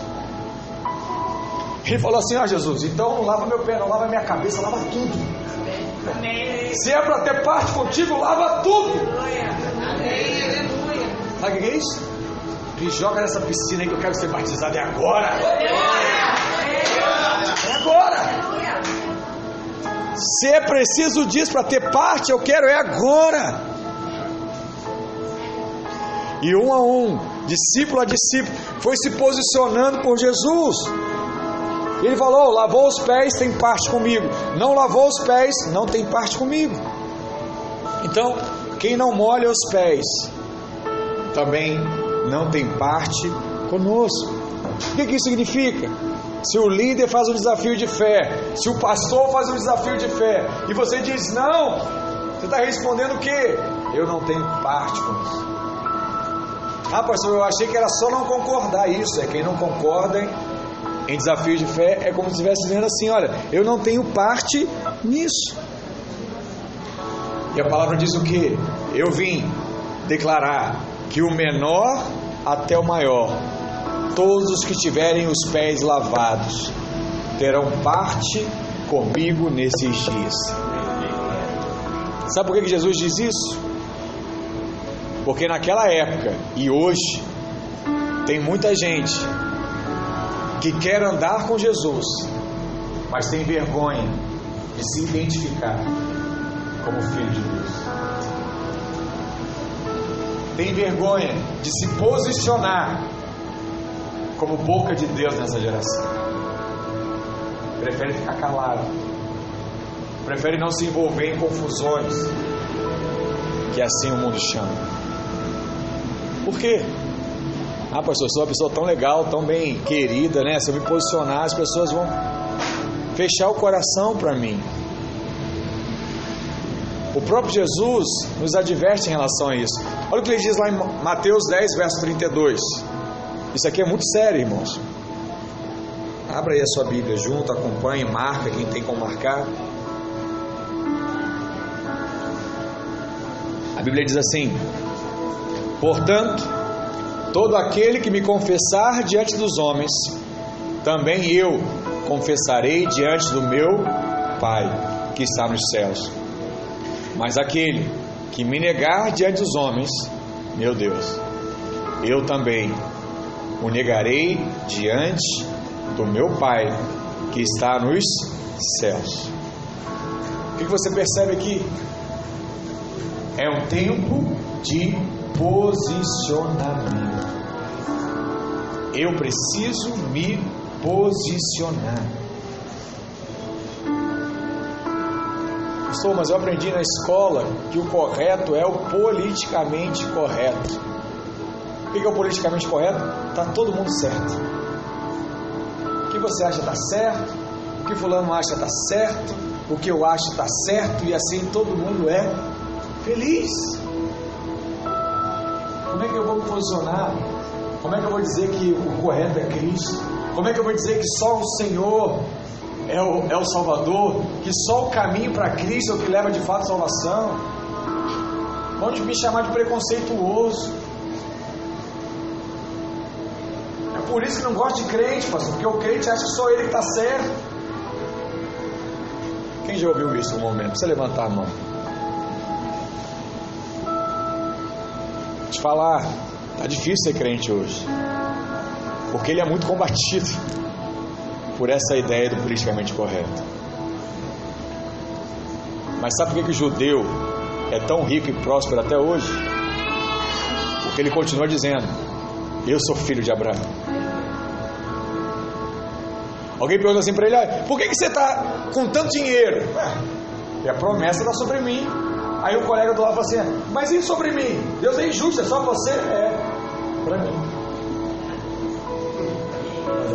Ele falou assim: Ah, Jesus, então não lava meu pé, não lava minha cabeça, lava tudo. Se é para ter parte contigo, lava tudo. Sabe o que é isso? Me joga nessa piscina aí que eu quero ser batizado. É agora. É agora. Se é preciso disso para ter parte, eu quero é agora. E um a um, discípulo a discípulo, foi se posicionando por Jesus. Ele falou: lavou os pés, tem parte comigo. Não lavou os pés, não tem parte comigo. Então, quem não molha os pés, também não tem parte conosco. O que, que isso significa? Se o líder faz um desafio de fé, se o pastor faz um desafio de fé, e você diz não, você está respondendo o quê? Eu não tenho parte com isso. Ah, pastor, eu achei que era só não concordar. Isso é quem não concorda em, em desafio de fé é como se estivesse dizendo assim: olha, eu não tenho parte nisso. E a palavra diz o que? Eu vim declarar que o menor até o maior, todos os que tiverem os pés lavados, terão parte comigo nesses dias. Sabe por que Jesus diz isso? Porque naquela época e hoje, tem muita gente que quer andar com Jesus, mas tem vergonha de se identificar como filho de Deus. Tem vergonha de se posicionar como boca de Deus nessa geração. Prefere ficar calado. Prefere não se envolver em confusões. Que assim o mundo chama. Por quê? Ah, pastor, sou uma pessoa tão legal, tão bem querida, né? Se eu me posicionar, as pessoas vão fechar o coração para mim. O próprio Jesus nos adverte em relação a isso. Olha o que ele diz lá em Mateus 10, verso 32. Isso aqui é muito sério, irmãos. Abra aí a sua Bíblia junto, acompanhe, marca quem tem como marcar. A Bíblia diz assim: Portanto, todo aquele que me confessar diante dos homens, também eu confessarei diante do meu Pai que está nos céus. Mas aquele que me negar diante dos homens, meu Deus, eu também o negarei diante do meu Pai que está nos céus. O que você percebe aqui? É um tempo de posicionamento. Eu preciso me posicionar. Pastor, mas eu aprendi na escola que o correto é o politicamente correto. Que é o politicamente correto? Está todo mundo certo. O que você acha está certo, o que fulano acha está certo, o que eu acho está certo, e assim todo mundo é feliz. Como é que eu vou me posicionar? Como é que eu vou dizer que o correto é Cristo? Como é que eu vou dizer que só o Senhor é o, é o Salvador? Que só o caminho para Cristo é o que leva de fato a salvação? Pode me chamar de preconceituoso. Por isso que não gosto de crente, pastor, porque o crente acha que só ele que está certo. Quem já ouviu isso um momento? Precisa levantar a mão. Te falar, tá difícil ser crente hoje. Porque ele é muito combatido por essa ideia do politicamente correto. Mas sabe por que, que o judeu é tão rico e próspero até hoje? Porque ele continua dizendo: Eu sou filho de Abraão. Alguém pergunta assim para ele: Por que, que você está com tanto dinheiro? Ué, a promessa está sobre mim. Aí o colega do lado fala assim: Mas e sobre mim? Deus é injusto, é só você? É, para mim.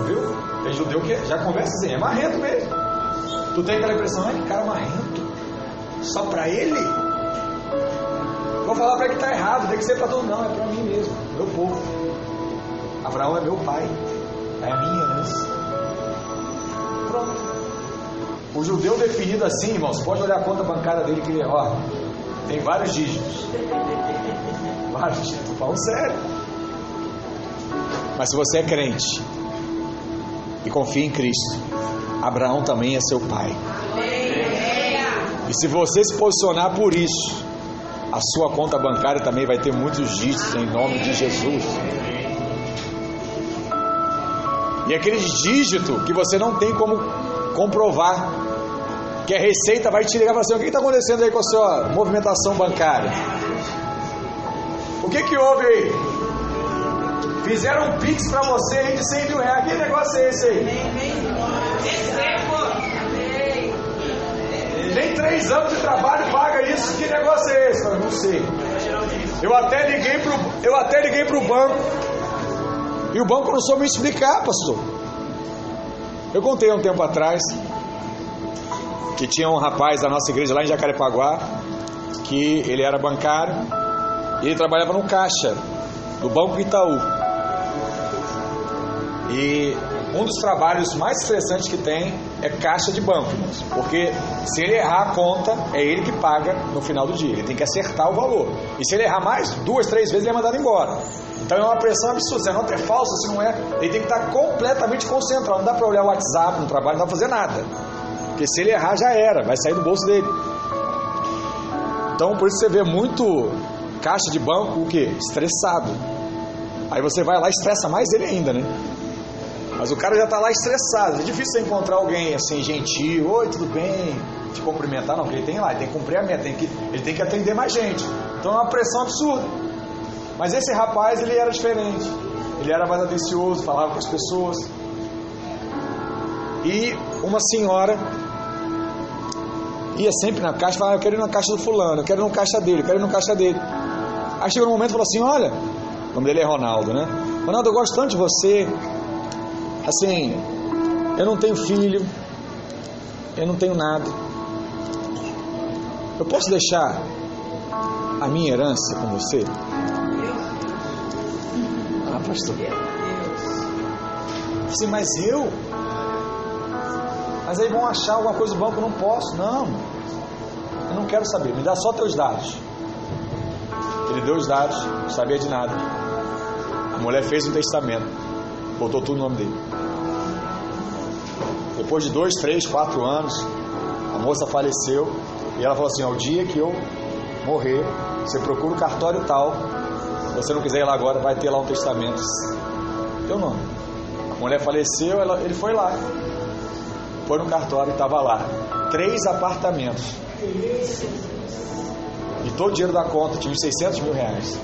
Viu? Tem judeu que já conversa assim, é marrento mesmo. Tu tem aquela impressão, ai que cara marrento. Só para ele? Vou falar para ele que está errado, tem que ser para todo mundo. Não, é para mim mesmo, meu povo. Abraão é meu pai, é a minha herança. O judeu definido assim, irmãos, pode olhar a conta bancária dele que ó, tem vários dígitos. Vários dígitos, falando sério. Mas se você é crente e confia em Cristo, Abraão também é seu pai. E se você se posicionar por isso, a sua conta bancária também vai ter muitos dígitos em nome de Jesus. E aqueles dígitos que você não tem como comprovar, que a Receita vai te ligar e falar assim: o que está acontecendo aí com a sua movimentação bancária? O que, que houve aí? Fizeram um pix para você aí de 100 mil reais. Que negócio é esse aí? Nem três anos de trabalho paga isso. Que negócio é esse? Eu não sei. Eu até liguei pro, eu até liguei pro banco e o banco não soube me explicar, pastor. Eu contei um tempo atrás que tinha um rapaz da nossa igreja lá em Jacarepaguá que ele era bancário e ele trabalhava no caixa do Banco Itaú. E um dos trabalhos mais estressantes que tem é caixa de banco, irmãos. Porque se ele errar a conta, é ele que paga no final do dia. Ele tem que acertar o valor. E se ele errar mais, duas, três vezes, ele é mandado embora. Então é uma pressão absurda. Se a nota é falsa, se não é, ele tem que estar completamente concentrado. Não dá para olhar o WhatsApp no trabalho, não dá para fazer nada. Porque se ele errar, já era, vai sair do bolso dele. Então por isso você vê muito caixa de banco o que? Estressado. Aí você vai lá estressa mais ele ainda, né? Mas o cara já está lá estressado. É difícil encontrar alguém assim, gentil, oi, tudo bem? Te cumprimentar, não, porque ele tem lá, ele tem que cumprir a meta, tem que, ele tem que atender mais gente. Então é uma pressão absurda. Mas esse rapaz, ele era diferente. Ele era mais atencioso, falava com as pessoas. E uma senhora ia sempre na caixa, falava, eu quero ir na caixa do fulano, eu quero ir na caixa dele, eu quero ir na caixa dele. Aí chegou um momento e falou assim, olha, o nome dele é Ronaldo, né? Ronaldo, eu gosto tanto de você, Assim, eu não tenho filho, eu não tenho nada. Eu posso deixar a minha herança com você? Ah, pastor. Assim, mas eu? Mas aí vão achar alguma coisa do banco, eu não posso. Não, eu não quero saber, me dá só teus dados. Ele deu os dados, não sabia de nada. A mulher fez um testamento, botou tudo no nome dele. Depois de dois, três, quatro anos, a moça faleceu e ela falou assim: ao dia que eu morrer, você procura o cartório tal. Se você não quiser ir lá agora, vai ter lá um testamento. Teu nome. A mulher faleceu, ela, ele foi lá. Foi no cartório e estava lá. Três apartamentos. E todo o dinheiro da conta tinha uns 600 mil reais.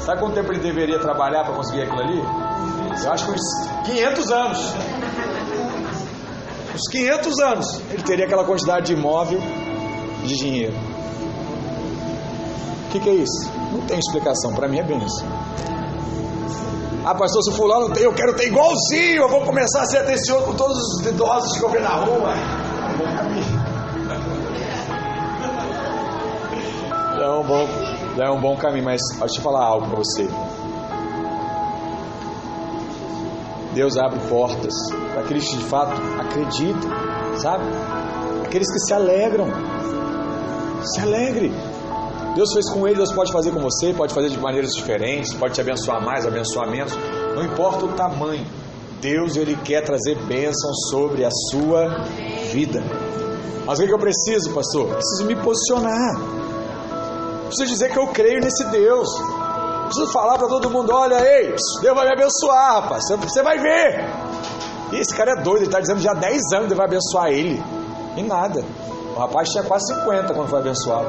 Sabe quanto tempo ele deveria trabalhar para conseguir aquilo ali? Eu acho que uns 500 anos. Uns 500 anos ele teria aquela quantidade de imóvel de dinheiro. O que, que é isso? Não tem explicação. Para mim é isso. Ah, pastor, se fulano tem, eu quero ter igualzinho. Eu vou começar a ser atencioso com todos os idosos que eu ver na rua. É um bom, é um bom caminho, mas deixa eu falar algo para você. Deus abre portas para aqueles que de fato acreditam, sabe? Aqueles que se alegram. Se alegre. Deus fez com ele, Deus pode fazer com você, pode fazer de maneiras diferentes, pode te abençoar mais, abençoar menos, não importa o tamanho. Deus ele quer trazer bênção sobre a sua vida. Mas o que eu preciso, pastor? Preciso me posicionar. Preciso dizer que eu creio nesse Deus preciso falar para todo mundo: olha, ei, Deus vai me abençoar, rapaz. Você vai ver. Esse cara é doido, ele está dizendo já há 10 anos Deus vai abençoar ele. E nada. O rapaz tinha quase 50 quando foi abençoado.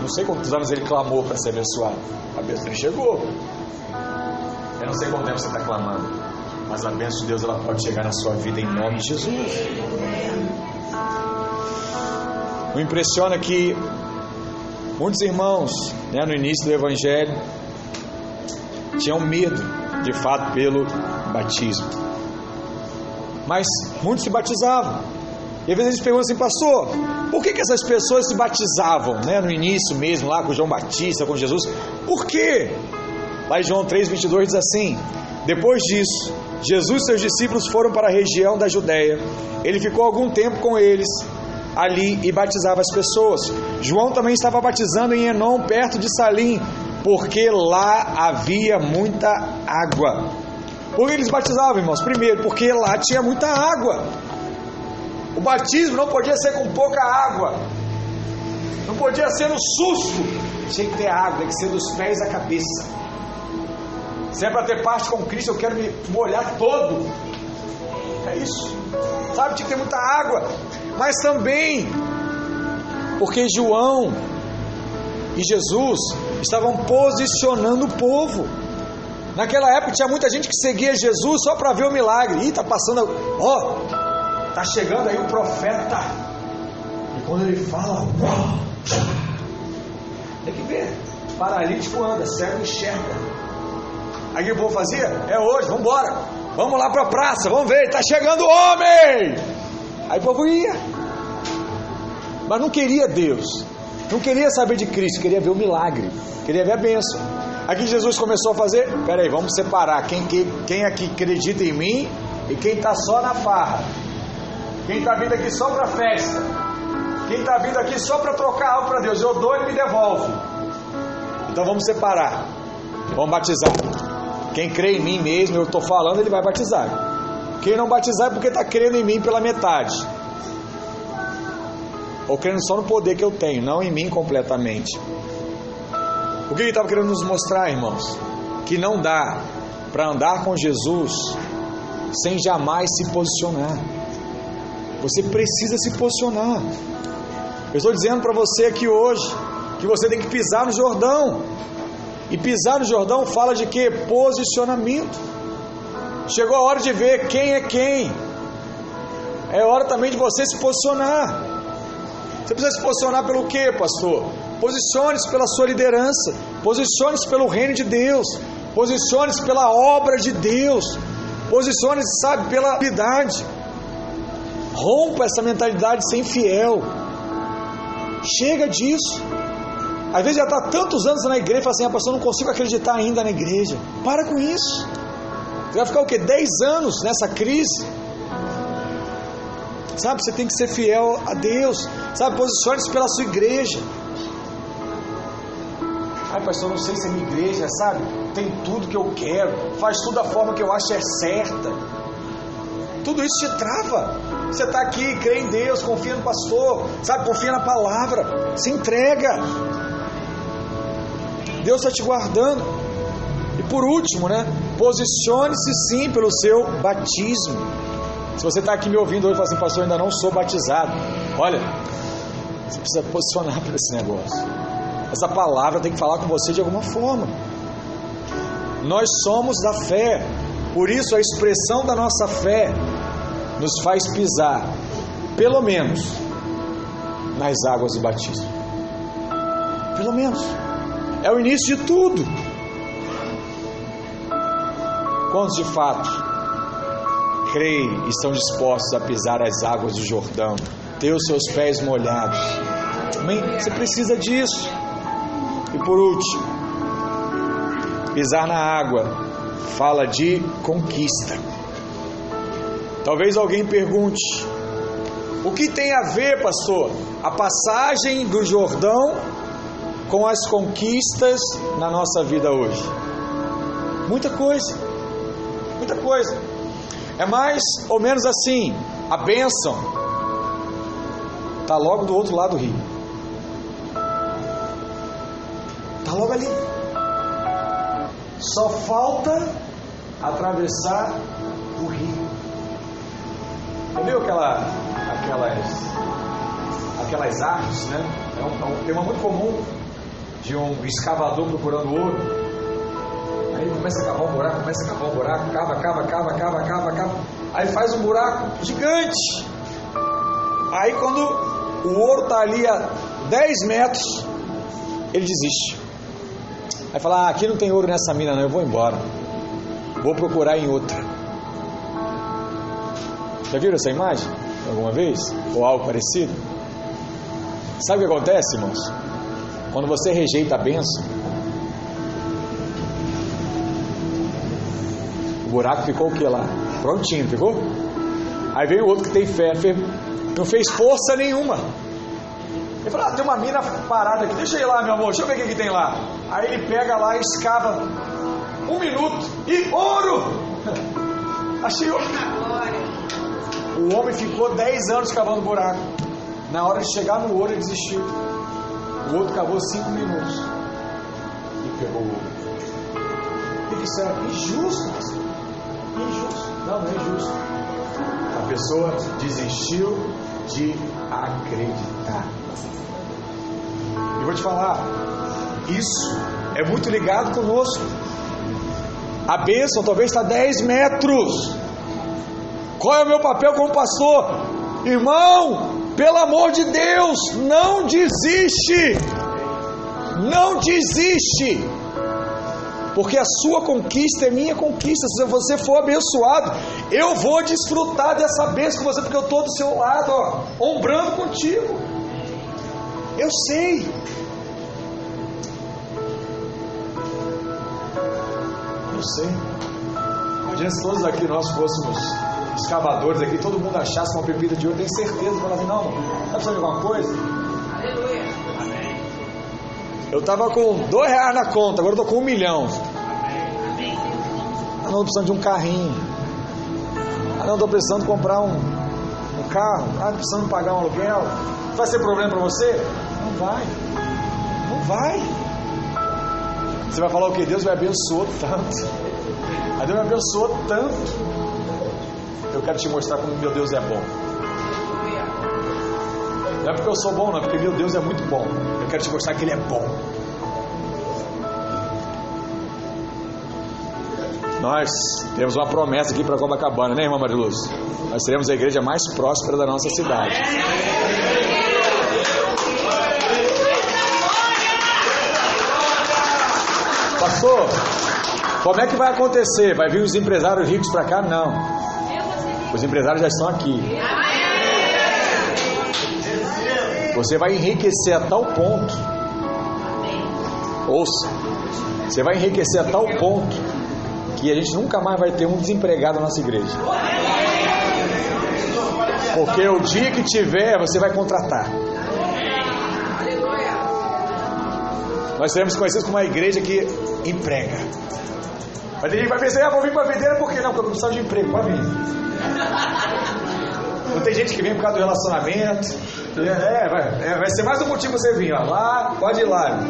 Não sei quantos anos ele clamou para ser abençoado. A bênção chegou. Eu não sei quanto tempo você está clamando. Mas a bênção de Deus ela pode chegar na sua vida em nome de Jesus. O impressiona que Muitos irmãos, né, no início do Evangelho, tinham medo, de fato, pelo batismo. mas muitos se batizavam. E às vezes eles perguntam assim, pastor, por que, que essas pessoas se batizavam, né? No início mesmo, lá com João Batista, com Jesus. Por quê? Lá em João 3,22 diz assim: Depois disso, Jesus e seus discípulos foram para a região da Judéia. Ele ficou algum tempo com eles ali e batizava as pessoas. João também estava batizando em Enon, perto de Salim, porque lá havia muita água. Por que eles batizavam, irmãos? Primeiro, porque lá tinha muita água. O batismo não podia ser com pouca água. Não podia ser no susto. Tinha que ter água, tem que ser dos pés à cabeça. Se é para ter parte com Cristo, eu quero me molhar todo. É isso. Sabe, tinha que ter muita água. Mas também porque João e Jesus estavam posicionando o povo. Naquela época tinha muita gente que seguia Jesus só para ver o milagre. Ih, tá passando, ó, tá chegando aí o profeta. E quando ele fala, tem que ver. Paralítico anda, cego enxerga. Aí o que o povo fazia? É hoje, vamos embora. Vamos lá para a praça, vamos ver, está chegando o homem. Aí o povo ia. Mas não queria Deus. Não queria saber de Cristo, queria ver o milagre, queria ver a bênção. Aqui Jesus começou a fazer, peraí, vamos separar quem, quem, quem aqui acredita em mim e quem está só na farra. Quem está vindo aqui só para festa. Quem está vindo aqui só para trocar algo para Deus. Eu dou e me devolve. Então vamos separar. Vamos batizar. Quem crê em mim mesmo, eu estou falando, ele vai batizar. Quem não batizar é porque está crendo em mim pela metade ou crendo só no poder que eu tenho, não em mim completamente. O que ele estava querendo nos mostrar, irmãos? Que não dá para andar com Jesus sem jamais se posicionar. Você precisa se posicionar. Eu estou dizendo para você aqui hoje que você tem que pisar no Jordão. E pisar no Jordão fala de que? Posicionamento. Chegou a hora de ver quem é quem. É hora também de você se posicionar. Você precisa se posicionar pelo quê, pastor? Posicione-se pela sua liderança, posicione-se pelo reino de Deus, posicione-se pela obra de Deus, posicione-se, sabe, pela habilidade. Rompa essa mentalidade sem fiel. Chega disso. Às vezes já está tantos anos na igreja e fala assim, ah, pastor, não consigo acreditar ainda na igreja. Para com isso. Você vai ficar o quê? Dez anos nessa crise? Sabe, você tem que ser fiel a Deus. Sabe, posicione-se pela sua igreja. Ai, pastor, não sei se é minha igreja, sabe? Tem tudo que eu quero, faz tudo da forma que eu acho é certa. Tudo isso te trava. Você está aqui, crê em Deus, confia no pastor, sabe? Confia na palavra, se entrega. Deus está te guardando. E por último, né? Posicione-se sim pelo seu batismo. Se você está aqui me ouvindo hoje e fala assim, pastor, ainda não sou batizado. Olha, você precisa posicionar para esse negócio. Essa palavra tem que falar com você de alguma forma. Nós somos da fé, por isso a expressão da nossa fé nos faz pisar, pelo menos, nas águas do batismo. Pelo menos. É o início de tudo. Quantos de fato creem e estão dispostos a pisar as águas do Jordão, ter os seus pés molhados. Amém? Você precisa disso. E por último, pisar na água fala de conquista. Talvez alguém pergunte: o que tem a ver, pastor, a passagem do Jordão com as conquistas na nossa vida hoje? Muita coisa, muita coisa. É mais ou menos assim: a bênção está logo do outro lado do rio. Está logo ali. Só falta atravessar. Você viu aquela, aquelas, aquelas artes, né? É um, é um tema muito comum de um escavador procurando ouro. Aí começa a cavar um buraco, começa a cavar um buraco, cava, cava, cava, cava, cava, cava. Aí faz um buraco gigante. Aí quando o ouro está ali a 10 metros, ele desiste. Aí fala, ah, aqui não tem ouro nessa mina não, eu vou embora. Vou procurar em outra. Já viram essa imagem alguma vez? Ou algo parecido? Sabe o que acontece, irmãos? Quando você rejeita a benção, o buraco ficou o que lá? Prontinho, ficou? Aí veio o outro que tem fé, não fez força nenhuma. Ele falou: ah, tem uma mina parada aqui, deixa eu ir lá, meu amor, deixa eu ver o que, que tem lá. Aí ele pega lá e escava um minuto e ouro! Achei ouro. O homem ficou 10 anos cavando buraco. Na hora de chegar no ouro, ele desistiu. O outro cavou 5 minutos e pegou o ouro. E disseram: injusto, injusto. Não, não é injusto. A pessoa desistiu de acreditar. E vou te falar, isso é muito ligado conosco. A bênção talvez está 10 metros. Qual é o meu papel como pastor? Irmão, pelo amor de Deus, não desiste. Não desiste. Porque a sua conquista é minha conquista. Se você for abençoado, eu vou desfrutar dessa bênção com você, porque eu estou do seu lado, ó, ombrando contigo. Eu sei. Eu sei. Imagina se todos aqui nós fôssemos escavadores aqui, todo mundo achasse uma pepita de ouro, tem certeza, falar assim, não, está precisando de alguma coisa? Aleluia. Eu estava com dois reais na conta, agora eu estou com um milhão. Ah, não, estou precisando de um carrinho. Ah, não, estou precisando comprar um, um carro. Ah, estou precisando pagar um aluguel. Vai ser problema para você? Não vai. Não vai. Você vai falar o que? Deus me abençoou tanto. A Deus me abençoou tanto. Eu quero te mostrar como meu Deus é bom. Não é porque eu sou bom, não, é porque meu Deus é muito bom. Eu quero te mostrar que Ele é bom. Nós temos uma promessa aqui para Copacabana, né, irmã Mariluz? Nós seremos a igreja mais próspera da nossa cidade. Pastor, como é que vai acontecer? Vai vir os empresários ricos para cá? Não. Os empresários já estão aqui. Você vai enriquecer a tal ponto. Ouça. Você vai enriquecer a tal ponto que a gente nunca mais vai ter um desempregado na nossa igreja. Porque o dia que tiver, você vai contratar. Nós seremos conhecidos como uma igreja que emprega. Mas tem gente que vai pensar, ah, vou vir para a videira por quê? Não, porque eu preciso de emprego, pode vir. Não tem gente que vem por causa do relacionamento. É, vai, é, vai ser mais um motivo você vir. Ó. Lá, pode ir lá.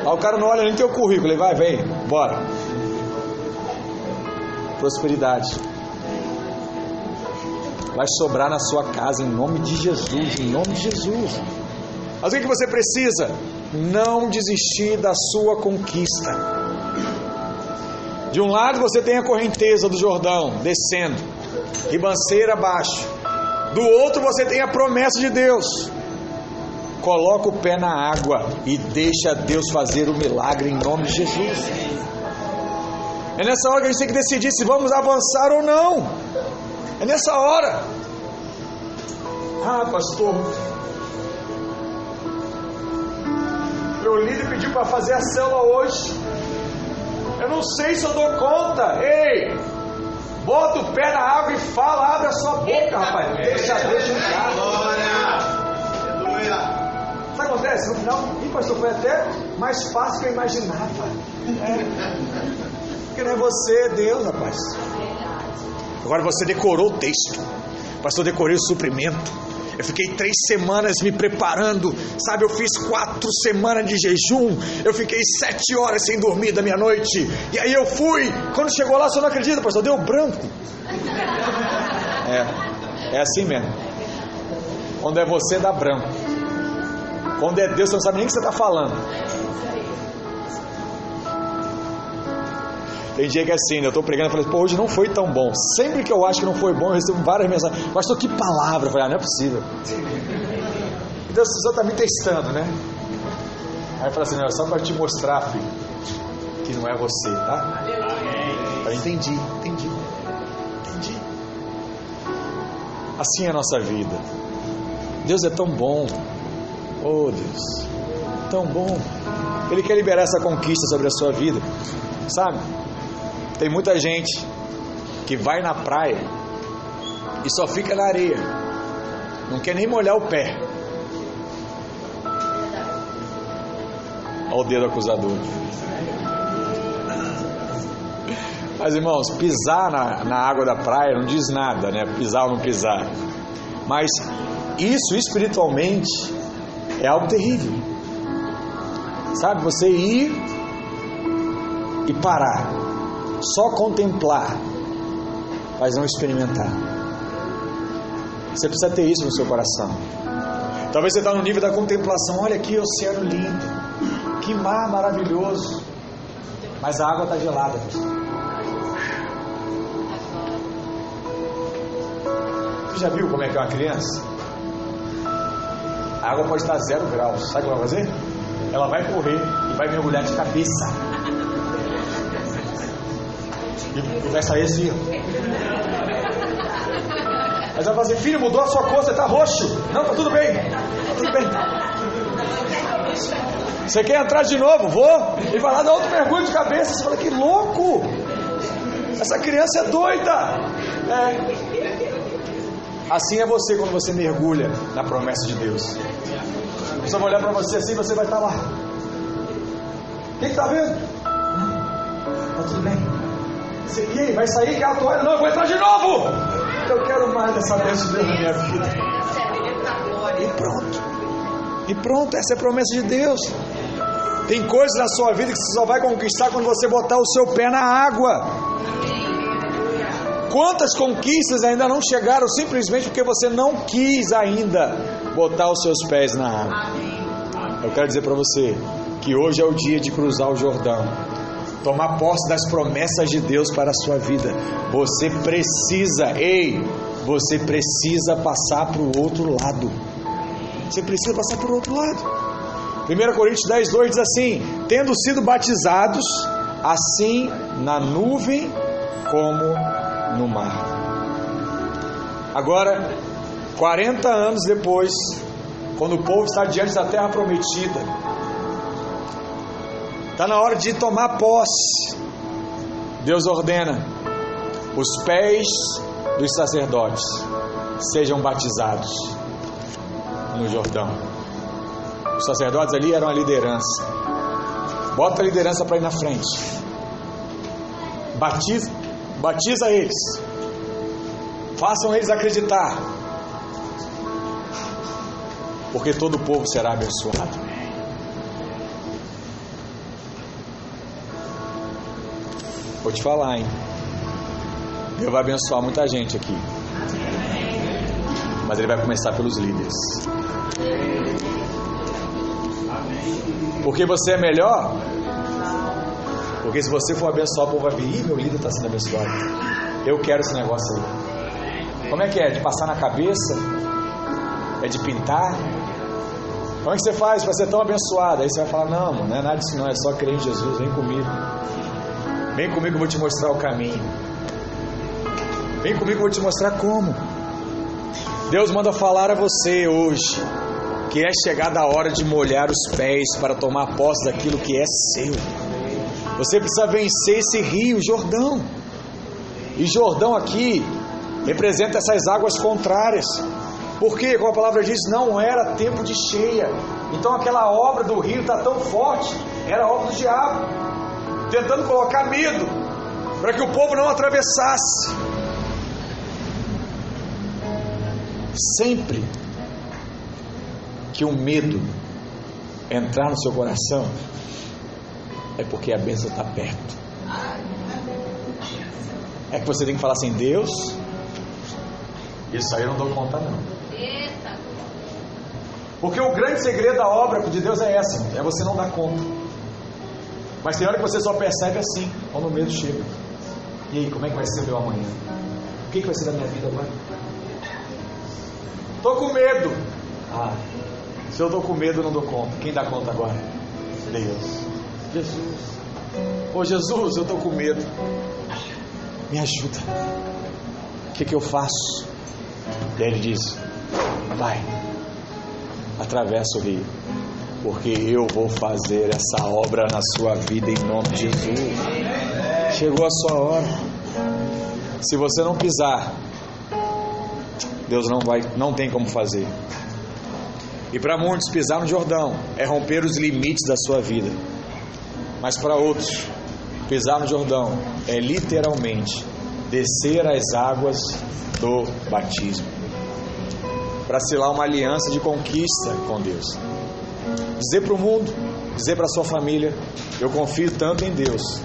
Aí o cara não olha nem teu currículo. Ele vai, vem, bora. Prosperidade. Vai sobrar na sua casa em nome de Jesus. Em nome de Jesus. Mas o que você precisa? Não desistir da sua conquista. De um lado você tem a correnteza do Jordão descendo, ribanceira abaixo. Do outro você tem a promessa de Deus. Coloca o pé na água e deixa Deus fazer o milagre em nome de Jesus. É nessa hora que a gente tem que decidir se vamos avançar ou não. É nessa hora. Ah, pastor. Meu líder pediu para fazer a célula hoje. Eu não sei se eu dou conta. Ei, bota o pé na água e fala, abre a sua boca, rapaz. Deixa, deixa entrar. Aleluia. Sabe o que acontece? No final, e pastor, foi até mais fácil que eu imaginava. É. Porque não é você, é Deus, rapaz. Agora você decorou o texto. Pastor, decorei o suprimento. Eu fiquei três semanas me preparando, sabe? Eu fiz quatro semanas de jejum. Eu fiquei sete horas sem dormir da minha noite. E aí eu fui. Quando chegou lá, você não acredita, pastor? Deu branco. É, é assim mesmo. Quando é você, dá branco. Quando é Deus, você não sabe nem o que você está falando. Tem dia que é assim, né? eu estou pregando e falei, pô, hoje não foi tão bom. Sempre que eu acho que não foi bom, eu recebo várias mensagens. Pastor, que palavra? Eu falei, ah, não é possível. Então, você está me testando, né? Aí eu falei assim, não, é só para te mostrar, filho, que não é você, tá? Eu entendi, entendi, entendi. Assim é a nossa vida. Deus é tão bom. Oh Deus, tão bom. Ele quer liberar essa conquista sobre a sua vida. Sabe? Tem muita gente que vai na praia e só fica na areia. Não quer nem molhar o pé. Olha o dedo acusador. Mas irmãos, pisar na, na água da praia não diz nada, né? Pisar ou não pisar. Mas isso espiritualmente é algo terrível. Sabe, você ir e parar, só contemplar, mas não experimentar. Você precisa ter isso no seu coração. Talvez você está no nível da contemplação. Olha aqui, oceano lindo, que mar maravilhoso, mas a água está gelada. Você já viu como é que é uma criança? A água pode estar zero graus. Sabe o que ela vai fazer? Ela vai correr e vai mergulhar de cabeça. E vai sair assim. Mas ela vai dizer, filho, mudou a sua cor, você está roxo. Não, tá tudo bem. Tá tudo bem. Você quer entrar de novo? Vou. E vai lá dar outro mergulho de cabeça. Você fala, que louco! Essa criança é doida. É. Assim é você quando você mergulha na promessa de Deus. A pessoa vai olhar para você assim, você vai estar lá. Quem está vendo? Está tudo bem. Aí, vai sair que a toalha? Não, eu vou entrar de novo. Eu quero mais dessa bênção de Deus na minha vida. E pronto. E pronto, essa é a promessa de Deus. Tem coisas na sua vida que você só vai conquistar quando você botar o seu pé na água. Quantas conquistas ainda não chegaram simplesmente porque você não quis ainda botar os seus pés na água? Eu quero dizer para você que hoje é o dia de cruzar o Jordão, tomar posse das promessas de Deus para a sua vida. Você precisa, ei, você precisa passar para o outro lado. Você precisa passar para o outro lado. 1 Coríntios 10, 2 diz assim: Tendo sido batizados, assim na nuvem como no mar. Agora, 40 anos depois, quando o povo está diante da terra prometida, está na hora de tomar posse. Deus ordena: os pés dos sacerdotes sejam batizados no Jordão. Os sacerdotes ali eram a liderança. Bota a liderança para ir na frente. Batiza, Batiza eles. Façam eles acreditar. Porque todo o povo será abençoado. Vou te falar, hein? Deus vai abençoar muita gente aqui. Mas ele vai começar pelos líderes. Porque você é melhor porque se você for abençoar, o povo vai vir, Ih, meu líder está sendo abençoado. Eu quero esse negócio aí. Como é que é? De passar na cabeça? É de pintar? Como é que você faz para ser tão abençoado? Aí você vai falar, não, não é nada disso não, é só crer em Jesus, vem comigo. Vem comigo, eu vou te mostrar o caminho. Vem comigo, eu vou te mostrar como. Deus manda falar a você hoje que é chegada a hora de molhar os pés para tomar posse daquilo que é seu. Você precisa vencer esse rio, Jordão. E Jordão aqui representa essas águas contrárias. Porque, como a palavra diz, não era tempo de cheia. Então aquela obra do rio está tão forte, era obra do diabo, tentando colocar medo, para que o povo não atravessasse. Sempre que o medo entrar no seu coração, é porque a bênção está perto. É que você tem que falar assim: Deus, isso aí eu não dou conta, não. Porque o grande segredo da obra de Deus é essa: é você não dar conta. Mas tem hora que você só percebe assim, quando o medo chega. E aí, como é que vai ser meu amanhã? O que, que vai ser da minha vida agora? Estou com medo. Ah, se eu estou com medo, eu não dou conta. Quem dá conta agora? Deus. Jesus, ô Jesus, eu estou com medo, me ajuda. O que, que eu faço? E ele diz: Vai, atravessa o rio, porque eu vou fazer essa obra na sua vida em nome de Jesus. Chegou a sua hora. Se você não pisar, Deus não vai, não tem como fazer. E para muitos pisar no Jordão é romper os limites da sua vida. Mas para outros, pisar no Jordão é literalmente descer as águas do batismo. Para selar uma aliança de conquista com Deus. Dizer para o mundo, dizer para a sua família: Eu confio tanto em Deus,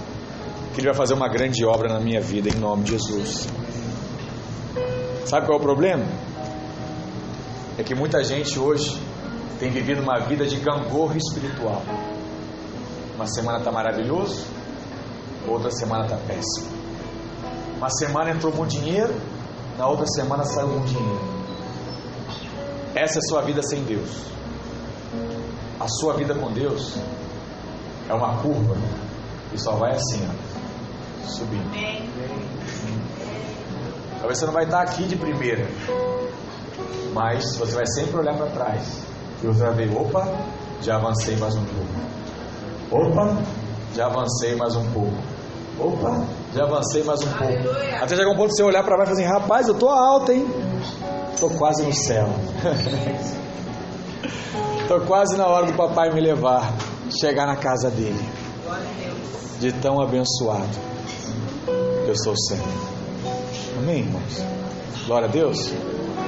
que Ele vai fazer uma grande obra na minha vida, em nome de Jesus. Sabe qual é o problema? É que muita gente hoje tem vivido uma vida de gangorra espiritual. Uma semana está maravilhoso, outra semana está péssimo. Uma semana entrou com dinheiro, na outra semana saiu com dinheiro. Essa é a sua vida sem Deus. A sua vida com Deus é uma curva e só vai assim, ó, subindo. Talvez você não vai estar aqui de primeira, mas você vai sempre olhar para trás e você vai ver, opa, já avancei mais um pouco. Opa, já avancei mais um pouco. Opa, já avancei mais um pouco. Até chegar um ponto de você olhar para baixo e falar assim, rapaz, eu tô alto, hein? Tô quase no céu. tô quase na hora do papai me levar, chegar na casa dele. De tão abençoado que eu estou sendo. Amém, irmãos? Glória a Deus.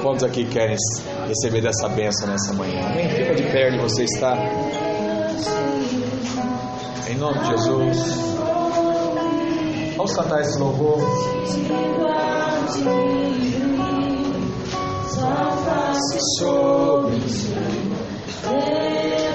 Quantos aqui querem receber dessa bênção nessa manhã? Amém? Fica de pé onde você está. Em nome de Jesus. Vamos cantar esse louvor. Sobre seu rosto e